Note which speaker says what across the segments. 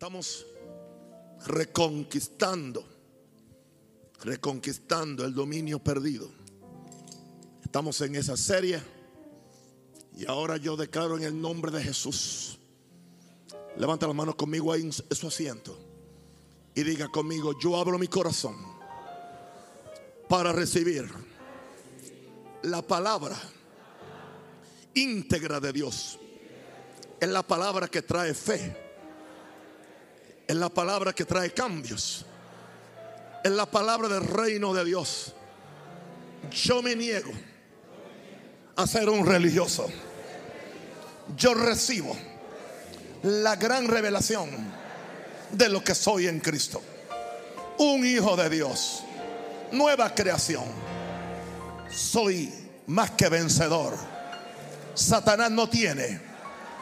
Speaker 1: Estamos reconquistando, reconquistando el dominio perdido. Estamos en esa serie y ahora yo declaro en el nombre de Jesús. Levanta la mano conmigo ahí en su asiento y diga conmigo, yo abro mi corazón para recibir la palabra íntegra de Dios. Es la palabra que trae fe. Es la palabra que trae cambios. Es la palabra del reino de Dios. Yo me niego a ser un religioso. Yo recibo la gran revelación de lo que soy en Cristo. Un hijo de Dios. Nueva creación. Soy más que vencedor. Satanás no tiene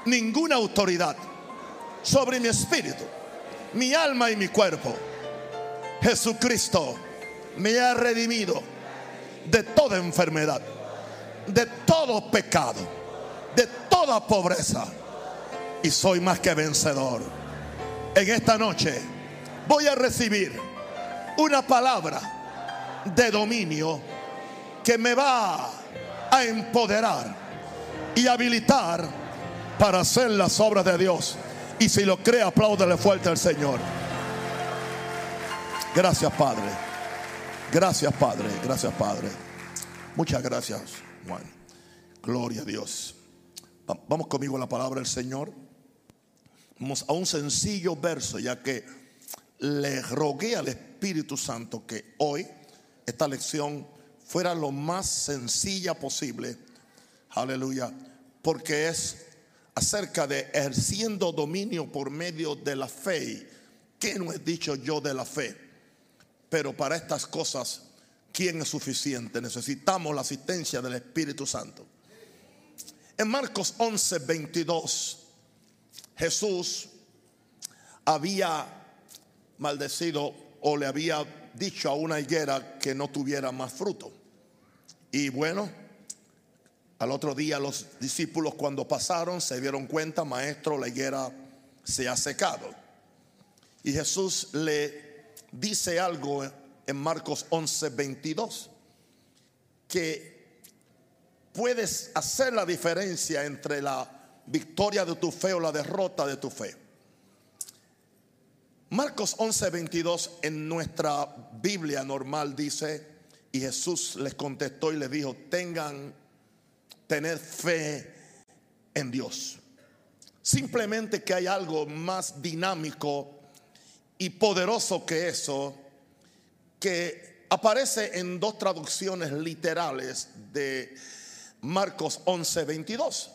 Speaker 1: ninguna autoridad sobre mi espíritu, mi alma y mi cuerpo. Jesucristo me ha redimido de toda enfermedad, de todo pecado, de toda pobreza. Y soy más que vencedor. En esta noche voy a recibir una palabra de dominio que me va a empoderar y habilitar para hacer las obras de Dios. Y si lo cree, apláudele fuerte al Señor. Gracias, Padre. Gracias, Padre. Gracias, Padre. Muchas gracias, Juan. Gloria a Dios. Vamos conmigo a la palabra del Señor. Vamos a un sencillo verso, ya que le rogué al Espíritu Santo que hoy esta lección fuera lo más sencilla posible. Aleluya. Porque es acerca de ejerciendo dominio por medio de la fe. ¿Qué no he dicho yo de la fe? Pero para estas cosas, ¿quién es suficiente? Necesitamos la asistencia del Espíritu Santo. En Marcos 11, 22, Jesús había maldecido o le había dicho a una higuera que no tuviera más fruto. Y bueno, al otro día los discípulos cuando pasaron se dieron cuenta, maestro, la higuera se ha secado. Y Jesús le dice algo en Marcos 11, 22, que puedes hacer la diferencia entre la victoria de tu fe o la derrota de tu fe. Marcos 11, 22 en nuestra Biblia normal dice, y Jesús les contestó y les dijo, tengan tener fe en Dios. Simplemente que hay algo más dinámico y poderoso que eso, que aparece en dos traducciones literales de Marcos 11, 22.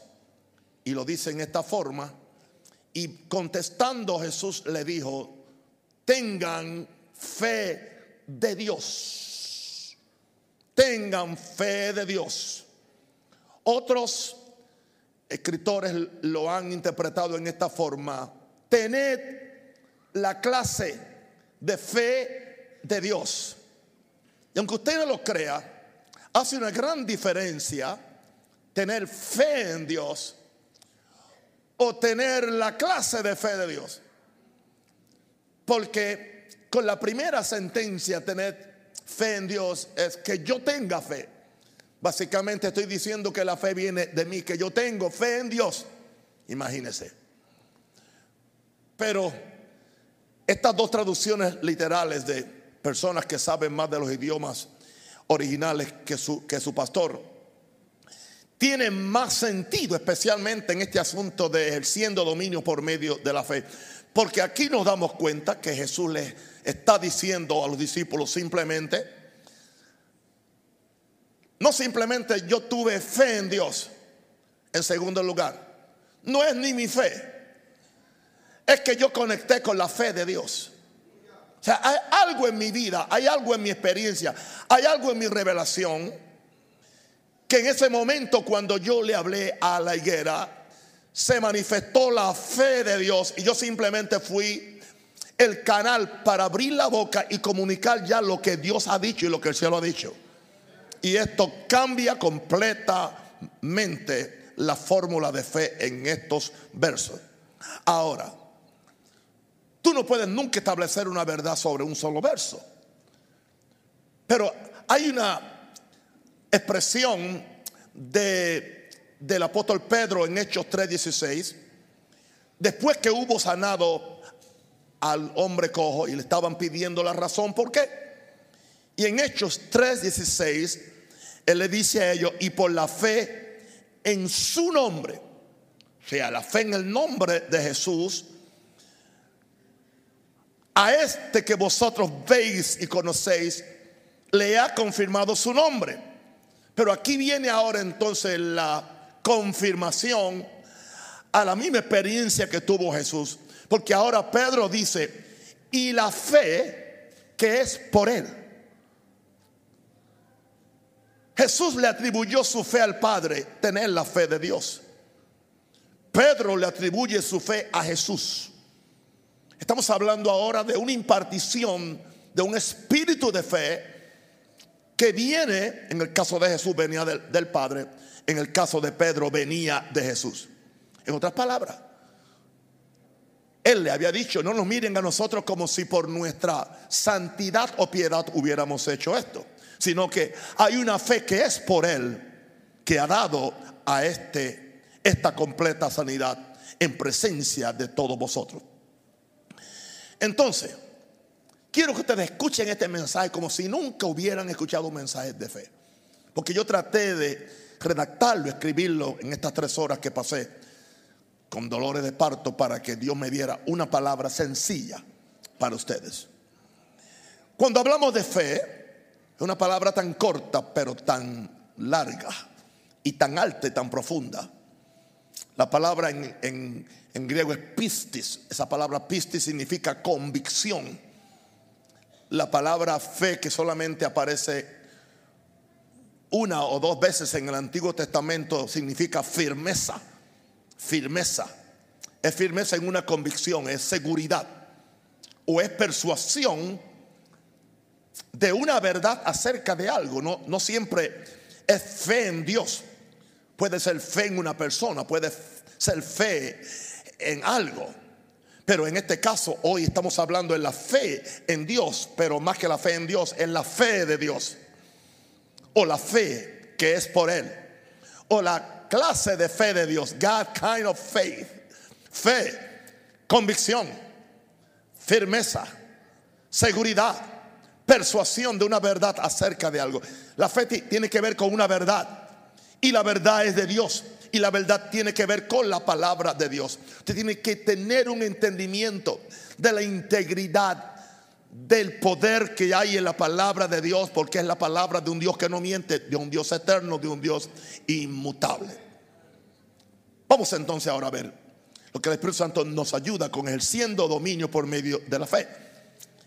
Speaker 1: Y lo dice en esta forma. Y contestando Jesús le dijo, tengan fe de Dios. Tengan fe de Dios. Otros escritores lo han interpretado en esta forma. Tened la clase de fe de Dios. Y aunque usted no lo crea, hace una gran diferencia tener fe en Dios o tener la clase de fe de Dios. Porque con la primera sentencia, tener fe en Dios, es que yo tenga fe. Básicamente estoy diciendo que la fe viene de mí, que yo tengo fe en Dios. Imagínese. Pero estas dos traducciones literales de personas que saben más de los idiomas originales que su, que su pastor, tienen más sentido, especialmente en este asunto de ejerciendo dominio por medio de la fe. Porque aquí nos damos cuenta que Jesús les está diciendo a los discípulos simplemente, no simplemente yo tuve fe en Dios. En segundo lugar, no es ni mi fe. Es que yo conecté con la fe de Dios. O sea, hay algo en mi vida, hay algo en mi experiencia, hay algo en mi revelación que en ese momento cuando yo le hablé a la higuera, se manifestó la fe de Dios y yo simplemente fui el canal para abrir la boca y comunicar ya lo que Dios ha dicho y lo que el cielo ha dicho. Y esto cambia completamente la fórmula de fe en estos versos. Ahora, tú no puedes nunca establecer una verdad sobre un solo verso. Pero hay una expresión de, del apóstol Pedro en Hechos 3:16, después que hubo sanado al hombre cojo y le estaban pidiendo la razón por qué. Y en Hechos 3:16, él le dice a ellos, y por la fe en su nombre, o sea, la fe en el nombre de Jesús, a este que vosotros veis y conocéis, le ha confirmado su nombre. Pero aquí viene ahora entonces la confirmación a la misma experiencia que tuvo Jesús. Porque ahora Pedro dice, y la fe que es por él. Jesús le atribuyó su fe al Padre, tener la fe de Dios. Pedro le atribuye su fe a Jesús. Estamos hablando ahora de una impartición de un espíritu de fe que viene, en el caso de Jesús venía del, Padre, en el caso de Pedro venía de Jesús. En otras palabras, él le había dicho, no nos miren a nosotros como si por nuestra santidad o piedad hubiéramos hecho esto, sino que hay una fe que es por Él, que ha dado a este, esta completa sanidad en presencia de todos vosotros. Entonces, quiero que ustedes escuchen este mensaje como si nunca hubieran escuchado un mensaje de fe. Porque yo traté de redactarlo, escribirlo en estas tres horas que pasé con dolores de parto para que Dios me diera una palabra sencilla para ustedes. Cuando hablamos de fe, una palabra tan corta pero tan larga y tan alta y tan profunda. La palabra en, griego es pistis. Esa palabra pistis significa convicción. La palabra fe que solamente aparece una o dos veces en el Antiguo Testamento significa firmeza. Firmeza. Es firmeza en una convicción, es seguridad. O es persuasión de una verdad acerca de algo. No, no siempre es fe en Dios. Puede ser fe en una persona, puede ser fe en algo. Pero en este caso, hoy estamos hablando en la fe en Dios, pero más que la fe en Dios, en la fe de Dios. O la fe que es por Él. O la clase de fe de Dios. God kind of faith. Fe, convicción, firmeza, seguridad, persuasión de una verdad acerca de algo. La fe tiene que ver con una verdad. Y la verdad es de Dios y la verdad tiene que ver con la palabra de Dios. Usted tiene que tener un entendimiento de la integridad del poder que hay en la palabra de Dios, porque es la palabra de un Dios que no miente, de un Dios eterno, de un Dios inmutable. Vamos entonces ahora a ver lo que el Espíritu Santo nos ayuda con el siendo dominio por medio de la fe.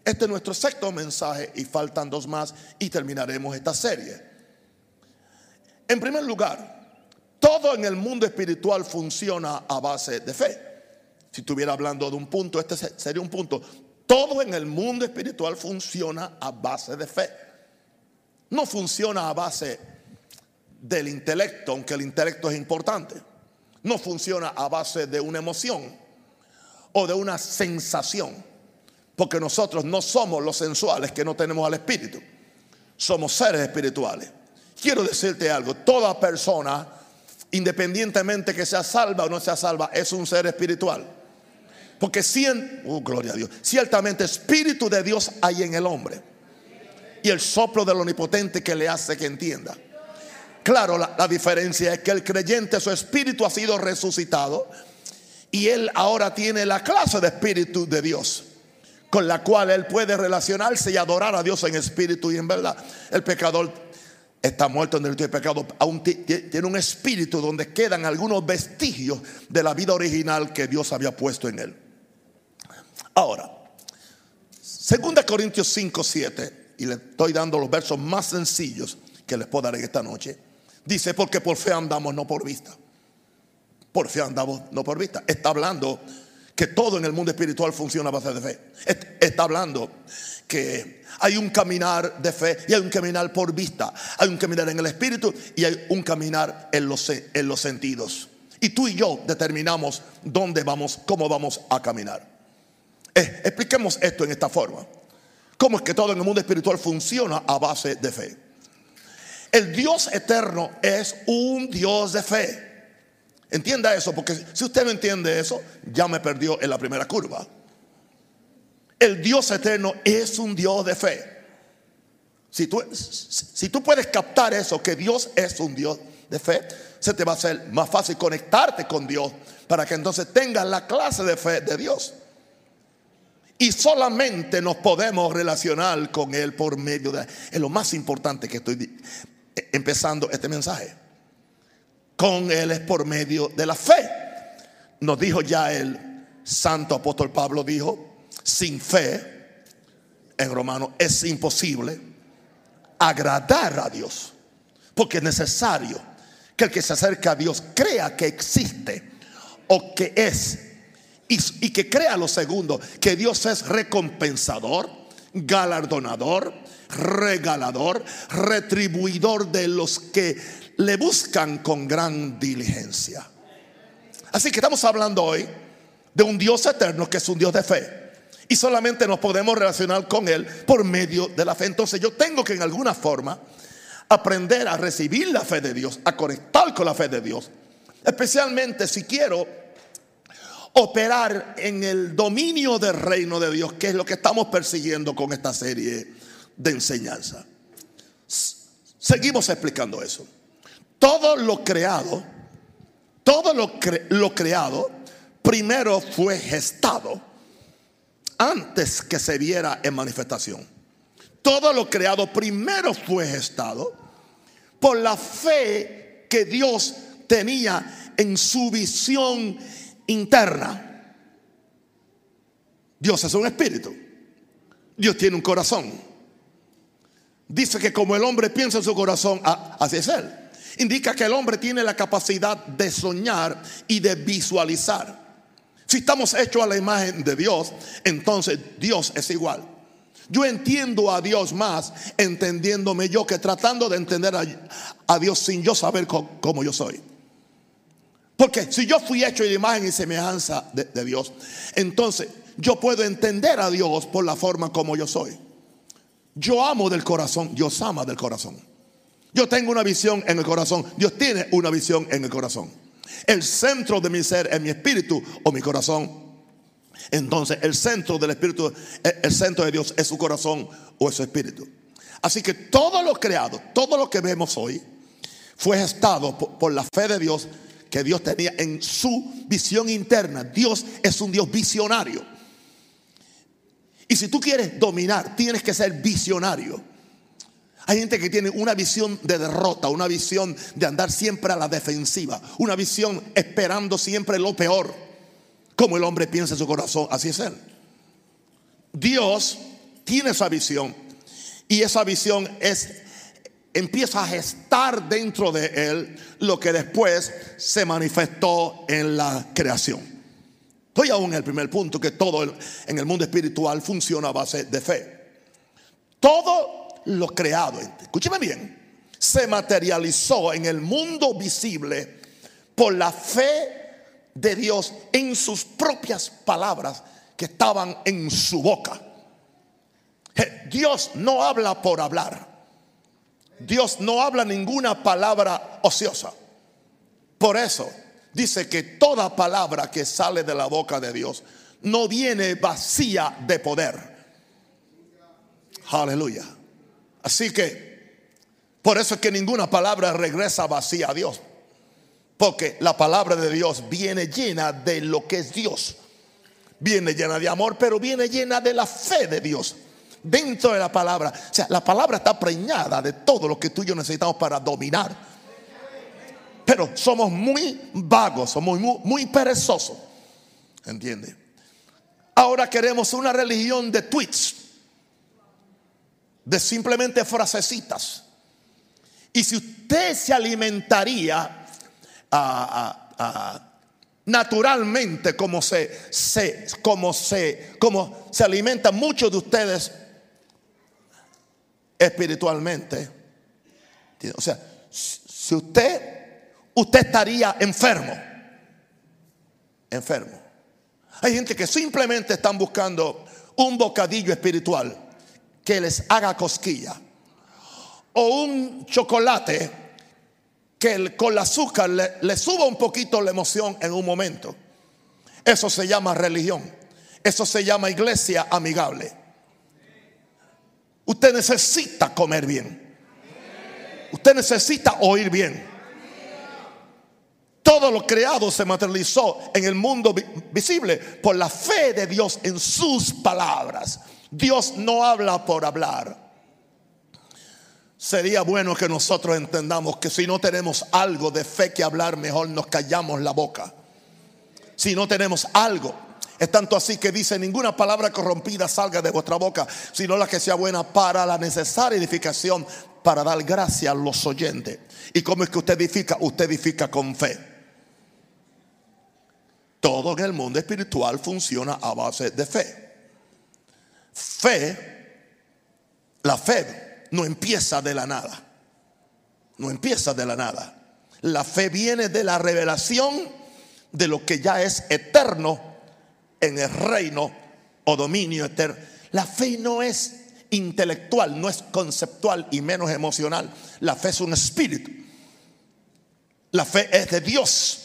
Speaker 1: Este es nuestro sexto mensaje y faltan dos más y terminaremos esta serie. En primer lugar, todo en el mundo espiritual funciona a base de fe. Si estuviera hablando de un punto, este sería un punto. Todo en el mundo espiritual funciona a base de fe. No funciona a base del intelecto, aunque el intelecto es importante. No funciona a base de una emoción o de una sensación. Porque nosotros no somos los sensuales que no tenemos al espíritu. Somos seres espirituales. Quiero decirte algo, toda persona independientemente que sea salva o no sea salva, es un ser espiritual. Porque si oh, gloria a Dios, ciertamente espíritu de Dios hay en el hombre. Y el soplo del omnipotente que le hace que entienda. Claro, la, la diferencia es que el creyente, su espíritu ha sido resucitado. Y él ahora tiene la clase de espíritu de Dios con la cual él puede relacionarse y adorar a Dios en espíritu y en verdad. El pecador está muerto en el pecado, aún tiene un espíritu donde quedan algunos vestigios de la vida original que Dios había puesto en él. Ahora, 2 Corintios 5, 7, y le estoy dando los versos más sencillos que les puedo dar en esta noche. Dice, porque por fe andamos, no por vista. Por fe andamos, no por vista. Está hablando que todo en el mundo espiritual funciona a base de fe. Está hablando que hay un caminar de fe y hay un caminar por vista. Hay un caminar en el espíritu y hay un caminar en los, en los sentidos. Y tú y yo determinamos dónde vamos, cómo vamos a caminar. Eh, expliquemos esto en esta forma. ¿Cómo es que todo en el mundo espiritual funciona a base de fe? El Dios eterno es un Dios de fe. Entienda eso, porque si usted no entiende eso, ya me perdió en la primera curva. El Dios eterno es un Dios de fe. Si tú, puedes captar eso, que Dios es un Dios de fe, se te va a hacer más fácil conectarte con Dios para que entonces tengas la clase de fe de Dios. Y solamente nos podemos relacionar con Él por medio de... Es lo más importante que estoy empezando este mensaje. Con Él es por medio de la fe. Nos dijo ya el santo apóstol Pablo, dijo, sin fe, en romano, es imposible agradar a Dios. Porque es necesario que el que se acerca a Dios crea que existe o que es. Y, que crea lo segundo, que Dios es recompensador, galardonador, regalador, retribuidor de los que le buscan con gran diligencia. Así que estamos hablando hoy de un Dios eterno que es un Dios de fe. Y solamente nos podemos relacionar con Él por medio de la fe. Entonces yo tengo que en alguna forma aprender a recibir la fe de Dios, a conectar con la fe de Dios. Especialmente si quiero operar en el dominio del reino de Dios, que es lo que estamos persiguiendo con esta serie de enseñanza. Seguimos explicando eso. Todo lo creado, todo lo, lo creado, primero fue gestado antes que se viera en manifestación. Todo lo creado primero fue gestado por la fe que Dios tenía en su visión interna. Dios es un espíritu. Dios tiene un corazón. Dice que como el hombre piensa en su corazón, así es él. Indica que el hombre tiene la capacidad de soñar y de visualizar. Si estamos hechos a la imagen de Dios, entonces Dios es igual. Yo entiendo a Dios más entendiéndome yo que tratando de entender a, Dios sin yo saber cómo, yo soy. Porque si yo fui hecho de imagen y semejanza de, de Dios, entonces yo puedo entender a Dios por la forma como yo soy. Yo amo del corazón, Dios ama del corazón. Yo tengo una visión en el corazón, Dios tiene una visión en el corazón. El centro de mi ser es mi espíritu o mi corazón. Entonces el centro del espíritu, el centro de Dios es su corazón o su espíritu. Así que todo lo creado, todo lo que vemos hoy, fue gestado por, la fe de Dios que Dios tenía en su visión interna. Dios es un Dios visionario. Y si tú quieres dominar, tienes que ser visionario. Hay gente que tiene una visión de derrota, una visión de andar siempre a la defensiva, una visión esperando siempre lo peor. Como el hombre piensa en su corazón, así es él. Dios tiene esa visión y esa visión es empieza a gestar dentro de él lo que después se manifestó en la creación. Estoy aún en el primer punto que todo en el mundo espiritual funciona a base de fe. Todo lo creado, escúcheme bien, se materializó en el mundo visible por la fe de Dios en sus propias palabras que estaban en su boca. Dios no habla por hablar. Dios no habla ninguna palabra ociosa. Por eso dice que toda palabra que sale de la boca de Dios no viene vacía de poder. Aleluya. Así que, por eso es que ninguna palabra regresa vacía a Dios. Porque la palabra de Dios viene llena de lo que es Dios. Viene llena de amor, pero viene llena de la fe de Dios. Dentro de la palabra. O sea, la palabra está preñada de todo lo que tú y yo necesitamos para dominar. Pero somos muy vagos, somos muy, muy perezosos. ¿Entiende? Ahora queremos una religión de tweets de simplemente frasecitas. Y si usted se alimentaría ah, ah, ah, naturalmente como se, se, como se, como se alimentan muchos de ustedes espiritualmente, o sea, si usted, usted estaría enfermo, enfermo. Hay gente que simplemente están buscando un bocadillo espiritual que les haga cosquilla. O un chocolate que con el azúcar le, le suba un poquito la emoción en un momento. Eso se llama religión. Eso se llama iglesia amigable. Usted necesita comer bien. Usted necesita oír bien. Todo lo creado se materializó en el mundo visible por la fe de Dios en sus palabras. Dios no habla por hablar. Sería bueno que nosotros entendamos que si no tenemos algo de fe que hablar, mejor nos callamos la boca. Si no tenemos algo, es tanto así que dice, ninguna palabra corrompida salga de vuestra boca, sino la que sea buena para la necesaria edificación, para dar gracia a los oyentes. ¿Y cómo es que usted edifica? Usted edifica con fe. Todo en el mundo espiritual funciona a base de fe. Fe, la fe no empieza de la nada. No empieza de la nada. La fe viene de la revelación de lo que ya es eterno en el reino o dominio eterno. La fe no es intelectual, no es conceptual y menos emocional. La fe es un espíritu. La fe es de Dios.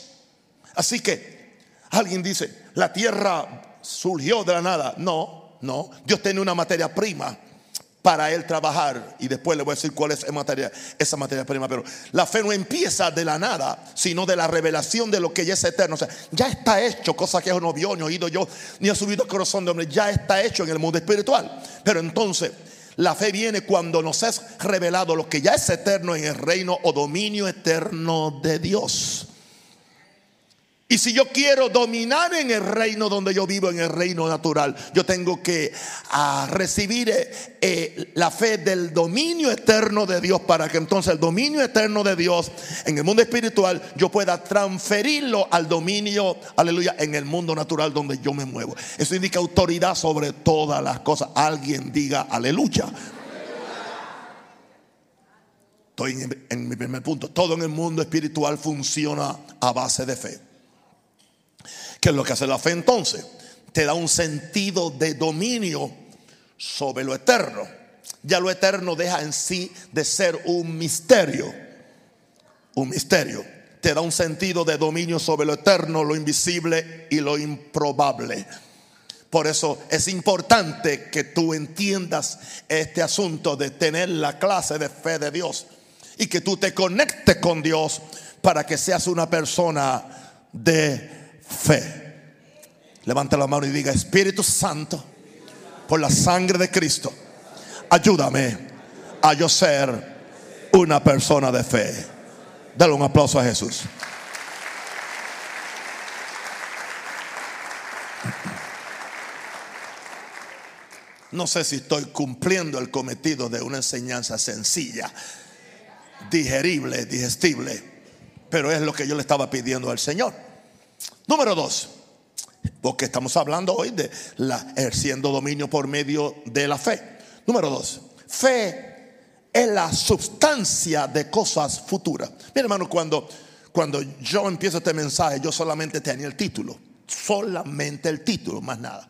Speaker 1: Así que alguien dice, la tierra surgió de la nada. No, no. Dios tiene una materia prima para él trabajar. Y después le voy a decir cuál es esa materia, esa materia prima. Pero la fe no empieza de la nada, sino de la revelación de lo que ya es eterno. O sea, ya está hecho, cosa que no vio, ni oído yo, ni ha subido el corazón de hombre. Ya está hecho en el mundo espiritual. Pero entonces, la fe viene cuando nos es revelado lo que ya es eterno en el reino o dominio eterno de Dios. Y si yo quiero dominar en el reino donde yo vivo, en el reino natural, yo tengo que ah, recibir eh, eh, la fe del dominio eterno de Dios para que entonces el dominio eterno de Dios en el mundo espiritual yo pueda transferirlo al dominio, aleluya, en el mundo natural donde yo me muevo. Eso indica autoridad sobre todas las cosas. Alguien diga aleluya. Estoy en mi primer punto. Todo en el mundo espiritual funciona a base de fe. ¿Qué es lo que hace la fe entonces? Te da un sentido de dominio sobre lo eterno. Ya lo eterno deja en sí de ser un misterio. Un misterio. Te da un sentido de dominio sobre lo eterno, lo invisible y lo improbable. Por eso es importante que tú entiendas este asunto de tener la clase de fe de Dios y que tú te conectes con Dios para que seas una persona de fe. Levanta la mano y diga, Espíritu Santo, por la sangre de Cristo, ayúdame a yo ser una persona de fe. Dale un aplauso a Jesús. No sé si estoy cumpliendo el cometido de una enseñanza sencilla, digerible, digestible, pero es lo que yo le estaba pidiendo al Señor. Número dos, porque estamos hablando hoy de ejerciendo dominio por medio de la fe. Número dos, fe es la sustancia de cosas futuras. Mira, hermano, cuando, cuando yo empiezo este mensaje, yo solamente tenía el título. Solamente el título, más nada.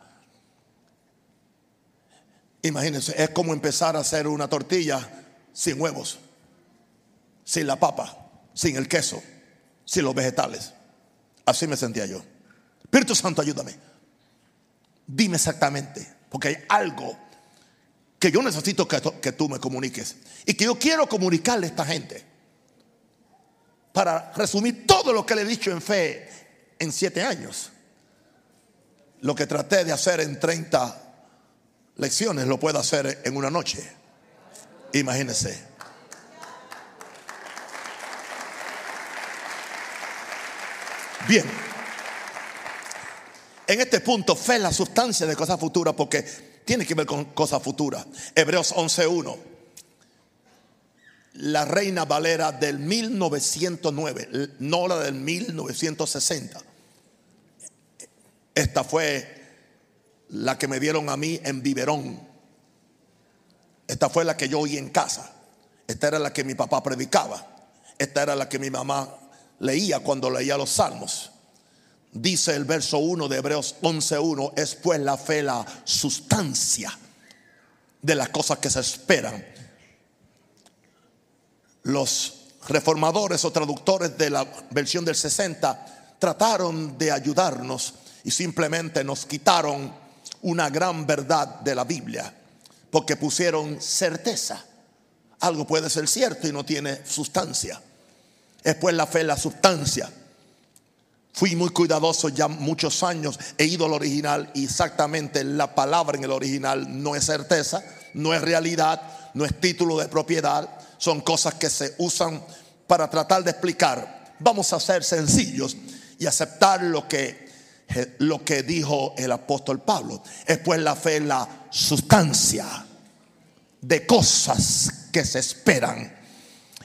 Speaker 1: Imagínense, es como empezar a hacer una tortilla sin huevos, sin la papa, sin el queso, sin los vegetales. Así me sentía yo. Espíritu Santo, ayúdame. Dime exactamente, porque hay algo que yo necesito que, tú me comuniques y que yo quiero comunicarle a esta gente. Para resumir todo lo que le he dicho en fe en siete años. Lo que traté de hacer en 30 lecciones lo puedo hacer en una noche. Imagínense. Bien. En este punto, fe es la sustancia de cosas futuras porque tiene que ver con cosas futuras. Hebreos 11.1. La Reina Valera del 1909, no la del 1960. Esta fue la que me dieron a mí en biberón. Esta fue la que yo oí en casa. Esta era la que mi papá predicaba. Esta era la que mi mamá leía cuando leía los salmos. dice el verso 1 de Hebreos 11.1, es pues la fe la sustancia de las cosas que se esperan. Los reformadores o traductores de la versión del 60 trataron de ayudarnos y simplemente nos quitaron una gran verdad de la Biblia, porque pusieron certeza. Algo puede ser cierto y no tiene sustancia. Es pues la fe la sustancia. Fui muy cuidadoso ya muchos años, he ido al original y exactamente la palabra en el original no es certeza, no es realidad, no es título de propiedad, son cosas que se usan para tratar de explicar. Vamos a ser sencillos y aceptar lo que, lo que dijo el apóstol Pablo. Es pues la fe la sustancia de cosas que se esperan.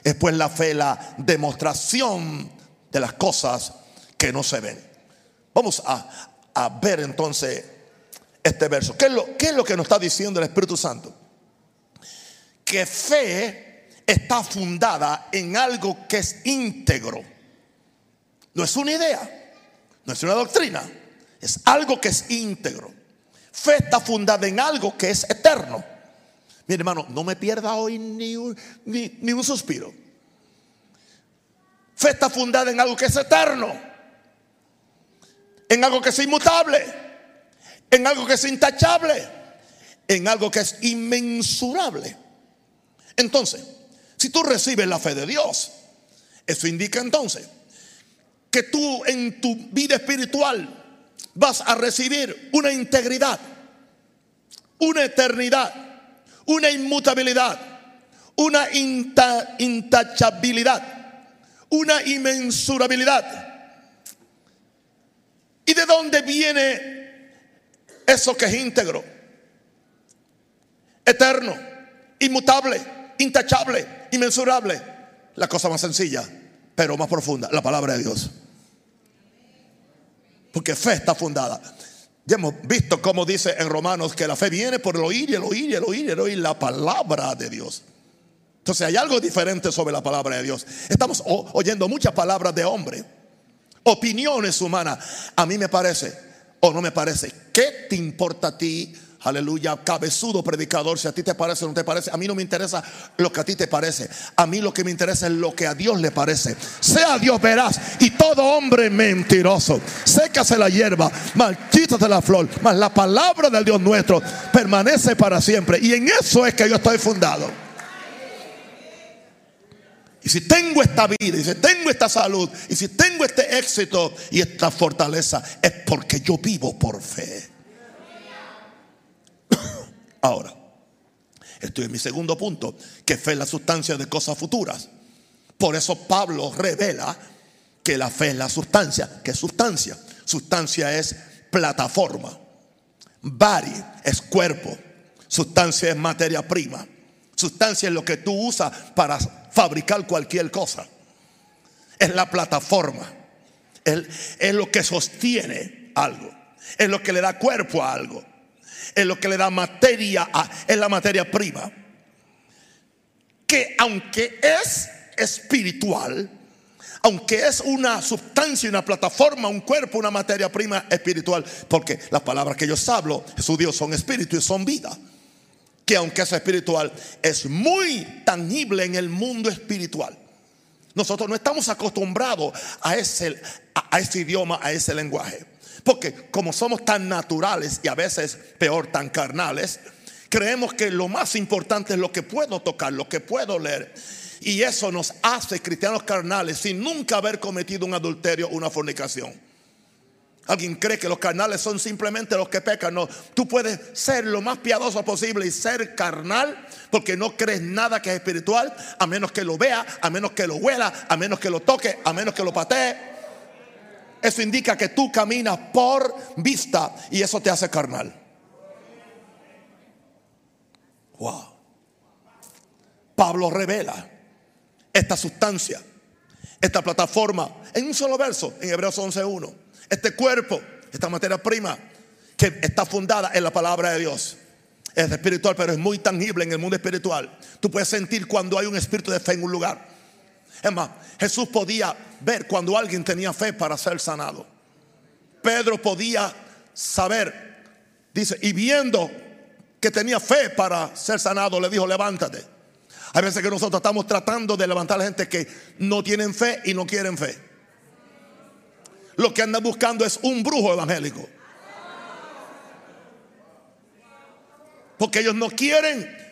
Speaker 1: Es pues la fe la demostración de las cosas que no se ven. Vamos a, ver entonces este verso. ¿Qué es, lo, ¿Qué es lo que nos está diciendo el Espíritu Santo? Que fe está fundada en algo que es íntegro. No es una idea, no es una doctrina, es algo que es íntegro. Fe está fundada en algo que es eterno. Mi hermano, no me pierda hoy ni un, ni, ni un suspiro. Fe está fundada en algo que es eterno en algo que es inmutable, en algo que es intachable, en algo que es inmensurable. Entonces, si tú recibes la fe de Dios, eso indica entonces que tú en tu vida espiritual vas a recibir una integridad, una eternidad, una inmutabilidad, una intachabilidad, una inmensurabilidad ¿Y de dónde viene eso que es íntegro? Eterno, inmutable, intachable, inmensurable. La cosa más sencilla, pero más profunda, la palabra de Dios. Porque fe está fundada. Ya hemos visto cómo dice en Romanos que la fe viene por el oír y el oír y el oír y el oír la palabra de Dios. Entonces hay algo diferente sobre la palabra de Dios. Estamos oyendo muchas palabras de hombre opiniones humanas. A mí me parece o no me parece. ¿Qué te importa a ti? Aleluya, cabezudo predicador, si a ti te parece o no te parece, a mí no me interesa lo que a ti te parece. A mí lo que me interesa es lo que a Dios le parece. Sea Dios verás y todo hombre mentiroso. Sécase la hierba, de la flor, mas la palabra del Dios nuestro permanece para siempre. Y en eso es que yo estoy fundado. Y si tengo esta vida, y si tengo esta salud, y si tengo este éxito y esta fortaleza, es porque yo vivo por fe. Ahora, estoy en mi segundo punto, que fe es la sustancia de cosas futuras. Por eso Pablo revela que la fe es la sustancia. ¿Qué sustancia? Sustancia es plataforma. Body es cuerpo. Sustancia es materia prima. Sustancia es lo que tú usas para fabricar cualquier cosa. Es la plataforma. Es, lo que sostiene algo. Es lo que le da cuerpo a algo. Es lo que le da materia a, es la materia prima. Que aunque es espiritual, aunque es una sustancia, una plataforma, un cuerpo, una materia prima espiritual, porque las palabras que yo hablo, Jesús Dios, son espíritu y son vida que aunque es espiritual, es muy tangible en el mundo espiritual. Nosotros no estamos acostumbrados a ese, a, ese idioma, a ese lenguaje. Porque como somos tan naturales y a veces peor tan carnales, creemos que lo más importante es lo que puedo tocar, lo que puedo leer. Y eso nos hace cristianos carnales sin nunca haber cometido un adulterio o una fornicación. Alguien cree que los carnales son simplemente los que pecan. No, tú puedes ser lo más piadoso posible y ser carnal porque no crees nada que es espiritual, a menos que lo vea, a menos que lo huela, a menos que lo toque, a menos que lo patee. Eso indica que tú caminas por vista y eso te hace carnal. Wow. Pablo revela esta sustancia, esta plataforma en un solo verso en Hebreos 11.1 este cuerpo, esta materia prima que está fundada en la palabra de Dios. Es espiritual, pero es muy tangible en el mundo espiritual. Tú puedes sentir cuando hay un espíritu de fe en un lugar. Es más, Jesús podía ver cuando alguien tenía fe para ser sanado. Pedro podía saber, dice, y viendo que tenía fe para ser sanado, le dijo, levántate. Hay veces que nosotros estamos tratando de levantar a gente que no tienen fe y no quieren fe. Lo que andan buscando es un brujo evangélico. Porque ellos no quieren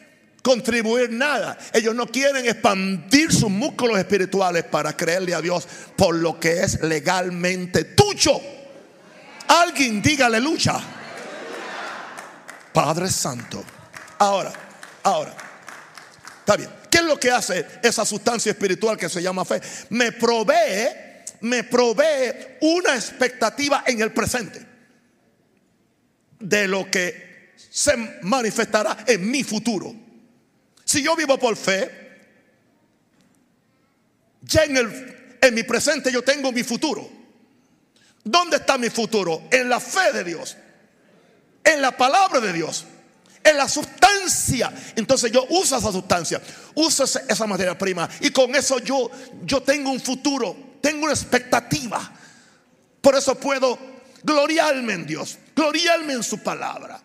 Speaker 1: contribuir nada. Ellos no quieren expandir sus músculos espirituales para creerle a Dios por lo que es legalmente tuyo. Alguien diga aleluya. Padre Santo. Ahora, ahora. Está bien. ¿Qué es lo que hace esa sustancia espiritual que se llama fe? Me provee, me provee una expectativa en el presente de lo que se manifestará en mi futuro. Si yo vivo por fe, ya en, el, en mi presente yo tengo mi futuro. ¿Dónde está mi futuro? En la fe de Dios, en la palabra de Dios, en la sustancia. Entonces yo uso esa sustancia, uso esa materia prima y con eso yo, yo tengo un futuro, tengo una expectativa. Por eso puedo gloriarme en Dios, gloriarme en su palabra.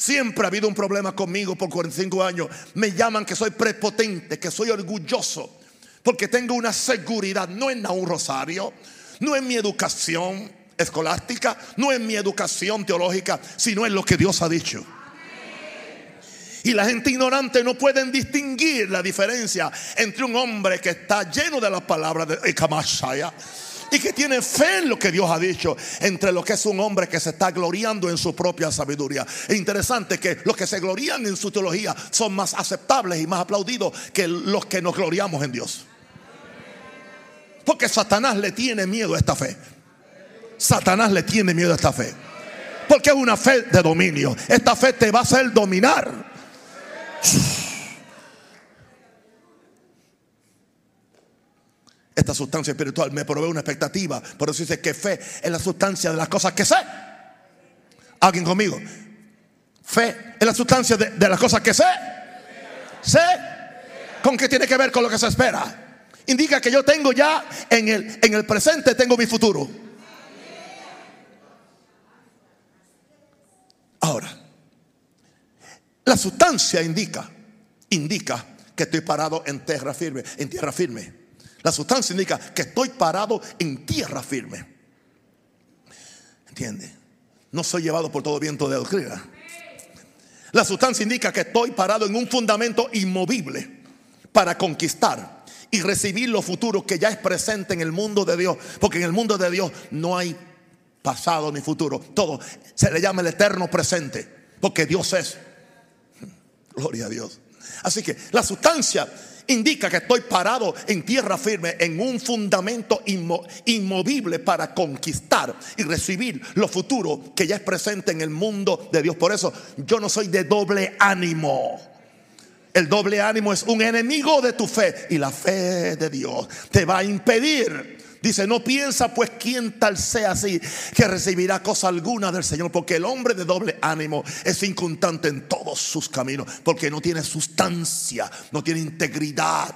Speaker 1: Siempre ha habido un problema conmigo por 45 años. Me llaman que soy prepotente, que soy orgulloso, porque tengo una seguridad, no en un rosario, no en mi educación escolástica, no en mi educación teológica, sino en lo que Dios ha dicho. Y la gente ignorante no pueden distinguir la diferencia entre un hombre que está lleno de la palabra de Kamashaya y que tiene fe en lo que Dios ha dicho, entre lo que es un hombre que se está gloriando en su propia sabiduría. Es interesante que los que se glorían en su teología son más aceptables y más aplaudidos que los que nos gloriamos en Dios. Porque Satanás le tiene miedo a esta fe. Satanás le tiene miedo a esta fe. Porque es una fe de dominio. Esta fe te va a hacer dominar. Esta sustancia espiritual me provee una expectativa. Por eso dice que fe es la sustancia de las cosas que sé. ¿Alguien conmigo? Fe es la sustancia de, de las cosas que sé. Sé. ¿Con qué tiene que ver con lo que se espera? indica que yo tengo ya en el, en el presente, tengo mi futuro. Ahora, la sustancia indica, indica que estoy parado en tierra firme, en tierra firme. La sustancia indica que estoy parado en tierra firme. ¿Entiende? No soy llevado por todo viento de doctrina. La sustancia indica que estoy parado en un fundamento inmovible para conquistar y recibir lo futuro que ya es presente en el mundo de Dios. Porque en el mundo de Dios no hay pasado ni futuro. Todo se le llama el eterno presente. Porque Dios es. Gloria a Dios. Así que la sustancia indica que estoy parado en tierra firme, en un fundamento inmovible para conquistar y recibir lo futuro que ya es presente en el mundo de Dios. Por eso yo no soy de doble ánimo. El doble ánimo es un enemigo de tu fe y la fe de Dios te va a impedir. Dice, no piensa pues quién tal sea así que recibirá cosa alguna del Señor, porque el hombre de doble ánimo es inconstante en todos sus caminos, porque no tiene sustancia, no tiene integridad,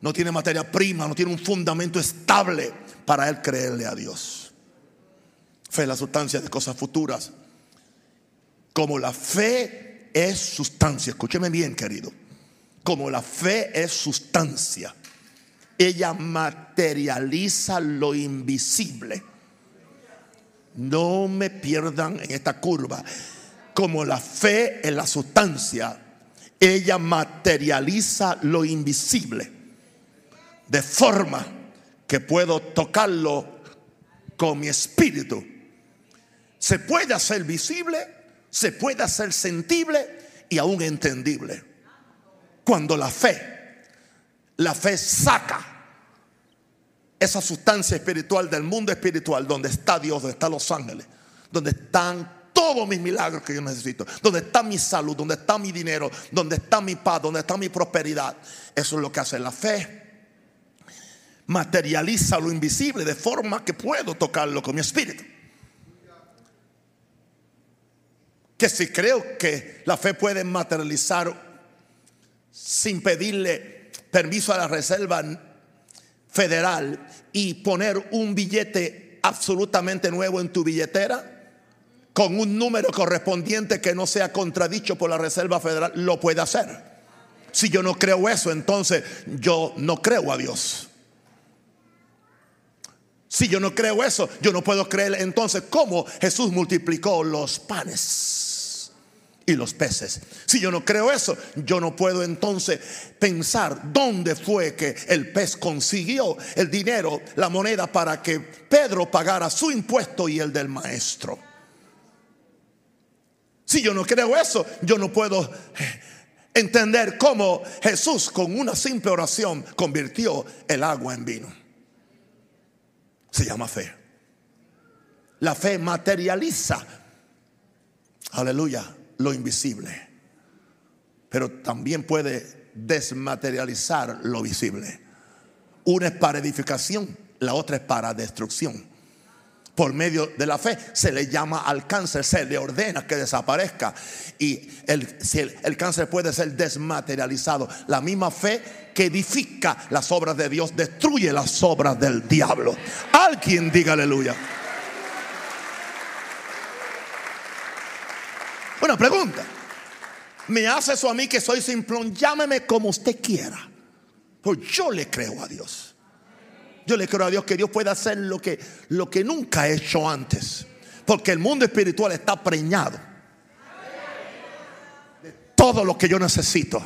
Speaker 1: no tiene materia prima, no tiene un fundamento estable para él creerle a Dios. Fe es la sustancia de cosas futuras, como la fe es sustancia. Escúcheme bien, querido. Como la fe es sustancia, ella materializa lo invisible. No me pierdan en esta curva. Como la fe es la sustancia, ella materializa lo invisible. De forma que puedo tocarlo con mi espíritu. Se puede hacer visible se puede hacer sentible y aún entendible. Cuando la fe, la fe saca esa sustancia espiritual del mundo espiritual, donde está Dios, donde están los ángeles, donde están todos mis milagros que yo necesito, donde está mi salud, donde está mi dinero, donde está mi paz, donde está mi prosperidad. Eso es lo que hace la fe. Materializa lo invisible de forma que puedo tocarlo con mi espíritu. que si creo que la fe puede materializar sin pedirle permiso a la Reserva Federal y poner un billete absolutamente nuevo en tu billetera, con un número correspondiente que no sea contradicho por la Reserva Federal, lo puede hacer. Si yo no creo eso, entonces yo no creo a Dios. Si yo no creo eso, yo no puedo creer entonces cómo Jesús multiplicó los panes y los peces. Si yo no creo eso, yo no puedo entonces pensar dónde fue que el pez consiguió el dinero, la moneda para que Pedro pagara su impuesto y el del maestro. Si yo no creo eso, yo no puedo entender cómo Jesús con una simple oración convirtió el agua en vino. Se llama fe. La fe materializa, aleluya, lo invisible. Pero también puede desmaterializar lo visible. Una es para edificación, la otra es para destrucción por medio de la fe, se le llama al cáncer, se le ordena que desaparezca. Y el, el, cáncer puede ser desmaterializado. La misma fe que edifica las obras de Dios destruye las obras del diablo. Alguien diga aleluya. Una pregunta. ¿Me hace eso a mí que soy simplón? Llámeme como usted quiera. Pues yo le creo a Dios. Yo le creo a Dios que Dios puede hacer lo que, lo que nunca ha hecho antes. Porque el mundo espiritual está preñado de todo lo que yo necesito.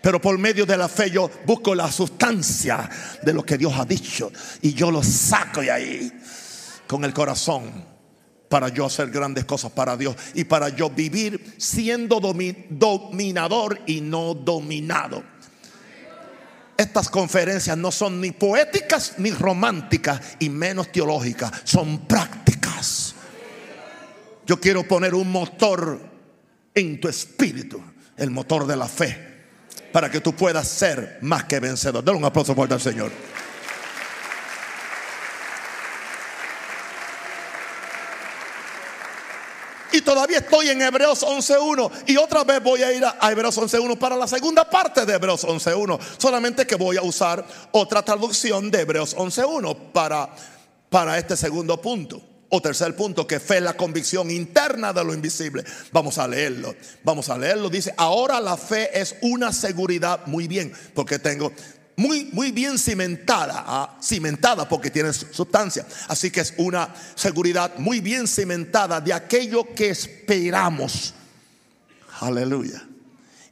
Speaker 1: Pero por medio de la fe yo busco la sustancia de lo que Dios ha dicho. Y yo lo saco de ahí con el corazón para yo hacer grandes cosas para Dios y para yo vivir siendo dominador y no dominado estas conferencias no son ni poéticas ni románticas y menos teológicas, son prácticas. Yo quiero poner un motor en tu espíritu, el motor de la fe, para que tú puedas ser más que vencedor. Dale un aplauso fuerte al Señor. Y todavía estoy en Hebreos 11.1. Y otra vez voy a ir a, Hebreos 11.1 para la segunda parte de Hebreos 11.1. Solamente que voy a usar otra traducción de Hebreos 11.1 para, para este segundo punto. O tercer punto, que fe es la convicción interna de lo invisible. Vamos a leerlo. Vamos a leerlo. Dice, ahora la fe es una seguridad muy bien, porque tengo muy, muy bien cimentada, ah, cimentada porque tiene sustancia. Así que es una seguridad muy bien cimentada de aquello que esperamos. Aleluya.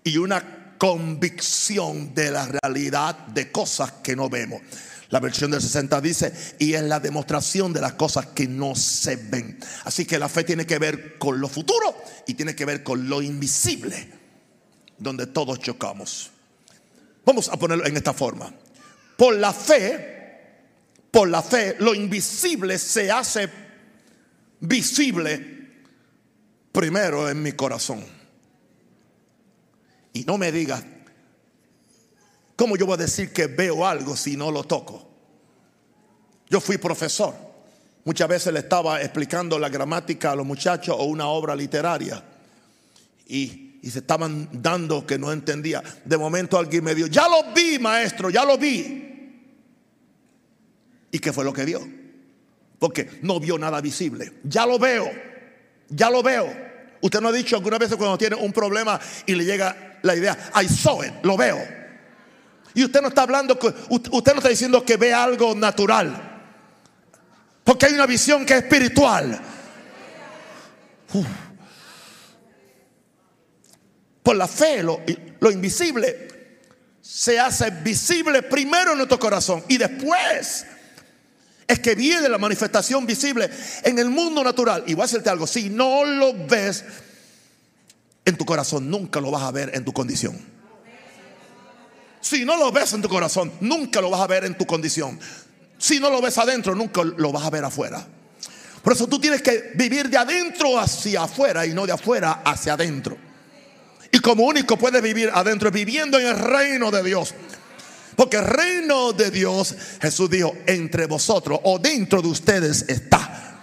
Speaker 1: Y una convicción de la realidad de cosas que no vemos. La versión del 60 dice, y es la demostración de las cosas que no se ven. Así que la fe tiene que ver con lo futuro y tiene que ver con lo invisible, donde todos chocamos. Vamos a ponerlo en esta forma. Por la fe, por la fe, lo invisible se hace visible primero en mi corazón. Y no me digas, ¿cómo yo voy a decir que veo algo si no lo toco? Yo fui profesor. Muchas veces le estaba explicando la gramática a los muchachos o una obra literaria. Y y se estaban dando que no entendía. De momento alguien me dijo, ya lo vi, maestro, ya lo vi. ¿Y qué fue lo que vio? Porque no vio nada visible. Ya lo veo, ya lo veo. Usted no ha dicho alguna vez cuando tiene un problema y le llega la idea, I saw it, lo veo. Y usted no está hablando, usted no está diciendo que ve algo natural. Porque hay una visión que es espiritual. Por la fe, lo, invisible se hace visible primero en nuestro corazón y después es que viene la manifestación visible en el mundo natural. Y voy a decirte algo, si no lo ves en tu corazón, nunca lo vas a ver en tu condición. Si no lo ves en tu corazón, nunca lo vas a ver en tu condición. Si no lo ves adentro, nunca lo vas a ver afuera. Por eso tú tienes que vivir de adentro hacia afuera y no de afuera hacia adentro. Y como único puede vivir adentro, viviendo en el reino de Dios. Porque el reino de Dios, Jesús dijo, entre vosotros o dentro de ustedes está.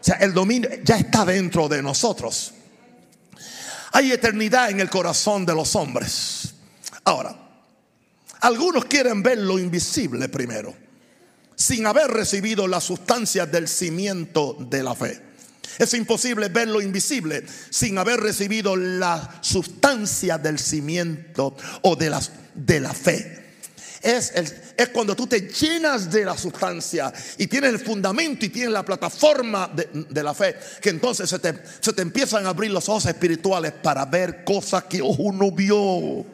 Speaker 1: O sea, el dominio ya está dentro de nosotros. Hay eternidad en el corazón de los hombres. Ahora, algunos quieren ver lo invisible primero. sin haber recibido la sustancia del cimiento de la fe. Es imposible ver lo invisible sin haber recibido la sustancia del cimiento o de la, de la fe. Es, es, cuando tú te llenas de la sustancia y tienes el fundamento y tienes la plataforma de, la fe, que entonces se te, se te, empiezan a abrir los ojos espirituales para ver cosas que ojo no vio,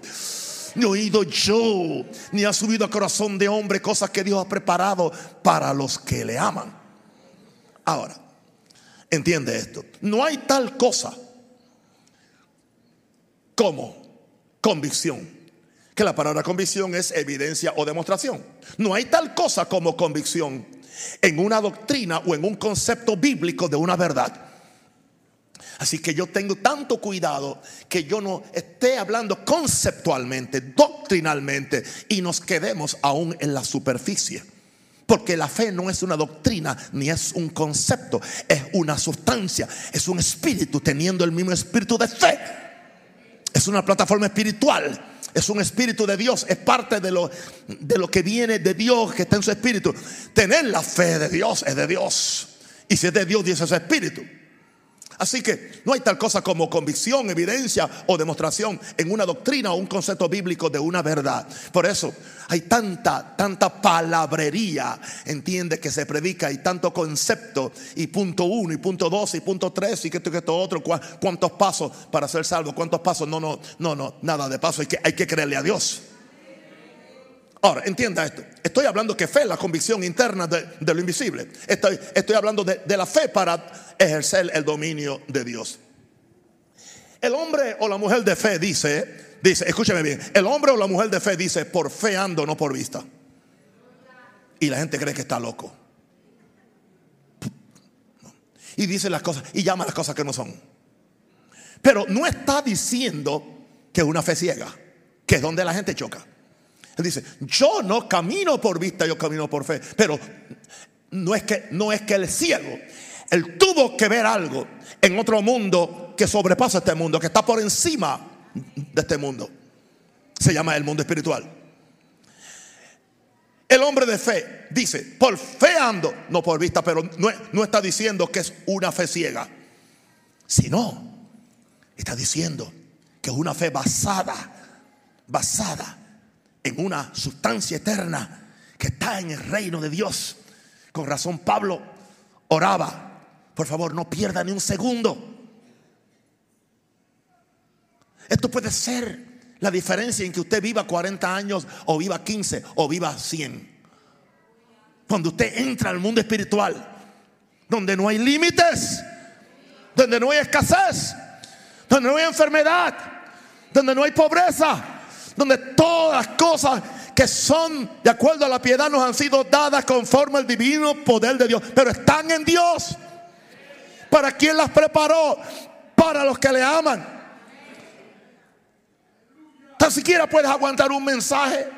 Speaker 1: ni oído yo, ni ha subido a corazón de hombre cosas que Dios ha preparado para los que le aman. Ahora, entiende esto, no hay tal cosa como convicción que la palabra convicción es evidencia o demostración. No hay tal cosa como convicción en una doctrina o en un concepto bíblico de una verdad. Así que yo tengo tanto cuidado que yo no esté hablando conceptualmente, doctrinalmente y nos quedemos aún en la superficie. Porque la fe no es una doctrina ni es un concepto, es una sustancia, es un espíritu teniendo el mismo espíritu de fe. Es una plataforma espiritual es un espíritu de Dios, es parte de lo, de lo que viene de Dios, que está en su espíritu. Tener la fe de Dios es de Dios. Y si es de Dios, dice su espíritu. Así que no hay tal cosa como convicción, evidencia o demostración en una doctrina o un concepto bíblico de una verdad. Por eso hay tanta, tanta palabrería, entiende, que se predica y tanto concepto y punto uno y punto dos y punto tres y que esto y que esto otro. ¿Cuántos pasos para ser salvo? ¿Cuántos pasos? No, no, no, no, nada de paso. Hay que, hay que creerle a Dios. Ahora, entienda esto. Estoy hablando que fe es la convicción interna de, lo invisible. Estoy, estoy hablando de, de, la fe para ejercer el dominio de Dios. El hombre o la mujer de fe dice, dice, escúcheme bien, el hombre o la mujer de fe dice, por fe ando, no por vista. Y la gente cree que está loco. Y dice las cosas, y llama las cosas que no son. Pero no está diciendo que es una fe ciega, que es donde la gente choca. Él dice, yo no camino por vista, yo camino por fe. Pero no es que, no es que es ciego. Él tuvo que ver algo en otro mundo que sobrepasa este mundo, que está por encima de este mundo. Se llama el mundo espiritual. El hombre de fe dice, por fe ando, no por vista, pero no, no está diciendo que es una fe ciega, sino está diciendo que es una fe basada, basada en una sustancia eterna que está en el reino de Dios. Con razón Pablo oraba, por favor no pierda ni un segundo. Esto puede ser la diferencia en que usted viva 40 años o viva 15 o viva 100. Cuando usted entra al mundo espiritual, donde no hay límites, donde no hay escasez, donde no hay enfermedad, donde no hay pobreza, donde todas las cosas que son de acuerdo a la piedad nos han sido dadas conforme al divino poder de Dios, pero están en Dios. ¿Para quien las preparó? Para los que le aman. Tan siquiera puedes aguantar un mensaje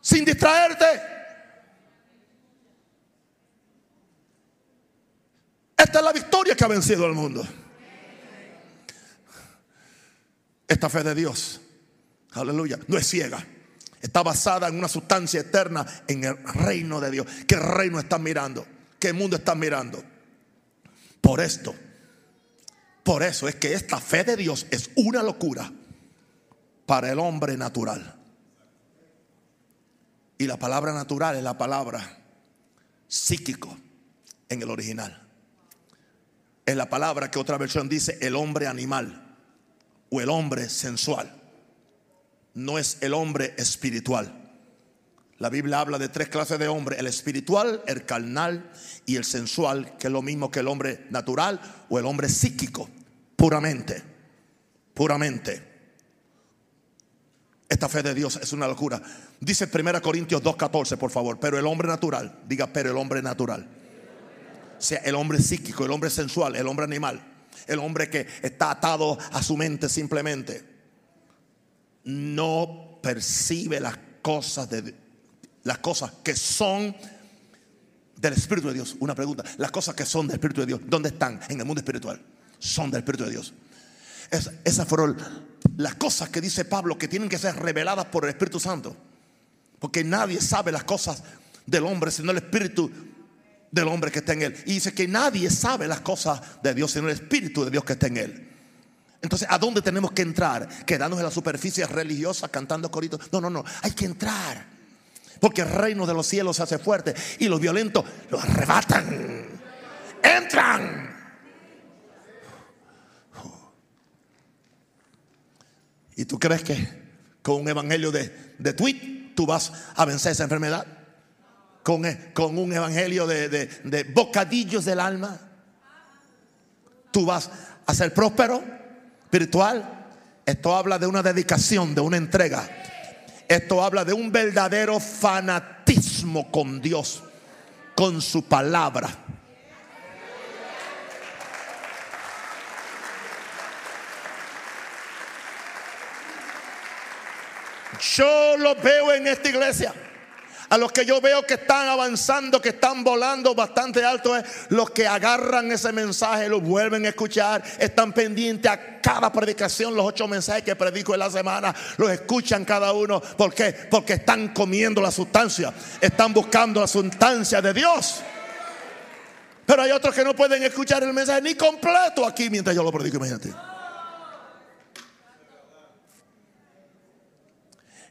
Speaker 1: sin distraerte. Esta es la victoria que ha vencido al mundo. Esta fe de Dios Aleluya. No es ciega. Está basada en una sustancia eterna en el reino de Dios. ¿Qué reino están mirando? ¿Qué mundo están mirando? Por esto. Por eso es que esta fe de Dios es una locura para el hombre natural. Y la palabra natural es la palabra psíquico en el original. Es la palabra que otra versión dice el hombre animal o el hombre sensual no es el hombre espiritual. La Biblia habla de tres clases de hombre, el espiritual, el carnal y el sensual, que es lo mismo que el hombre natural o el hombre psíquico, puramente, puramente. Esta fe de Dios es una locura. Dice 1 Corintios 2.14, por favor, pero el hombre natural, diga, pero el hombre natural. O sea, el hombre psíquico, el hombre sensual, el hombre animal, el hombre que está atado a su mente simplemente no percibe las cosas de las cosas que son del Espíritu de Dios. Una pregunta, las cosas que son del Espíritu de Dios, ¿dónde están? En el mundo espiritual. Son del Espíritu de Dios. esas fueron las cosas que dice Pablo que tienen que ser reveladas por el Espíritu Santo. Porque nadie sabe las cosas del hombre, sino el espíritu del hombre que está en él. Y dice que nadie sabe las cosas de Dios, sino el espíritu de Dios que está en él. Entonces, ¿a dónde tenemos que entrar? Quedarnos en la superficie religiosa cantando coritos. No, no, no. Hay que entrar. Porque el reino de los cielos se hace fuerte y los violentos lo arrebatan. Entran. ¿Y tú crees que con un evangelio de, de tweet tú vas a vencer esa enfermedad? ¿Con, eh, con un evangelio de, de, de bocadillos del alma? ¿Tú vas a ser próspero? Espiritual, esto habla de una dedicación, de una entrega. Esto habla de un verdadero fanatismo con Dios, con su palabra. Yo lo veo en esta iglesia. A los que yo veo que están avanzando, que están volando bastante alto, es los que agarran ese mensaje, lo vuelven a escuchar, están pendientes a cada predicación, los ocho mensajes que predico en la semana, los escuchan cada uno. ¿Por qué? Porque están comiendo la sustancia, están buscando la sustancia de Dios. Pero hay otros que no pueden escuchar el mensaje ni completo aquí mientras yo lo predico, imagínate.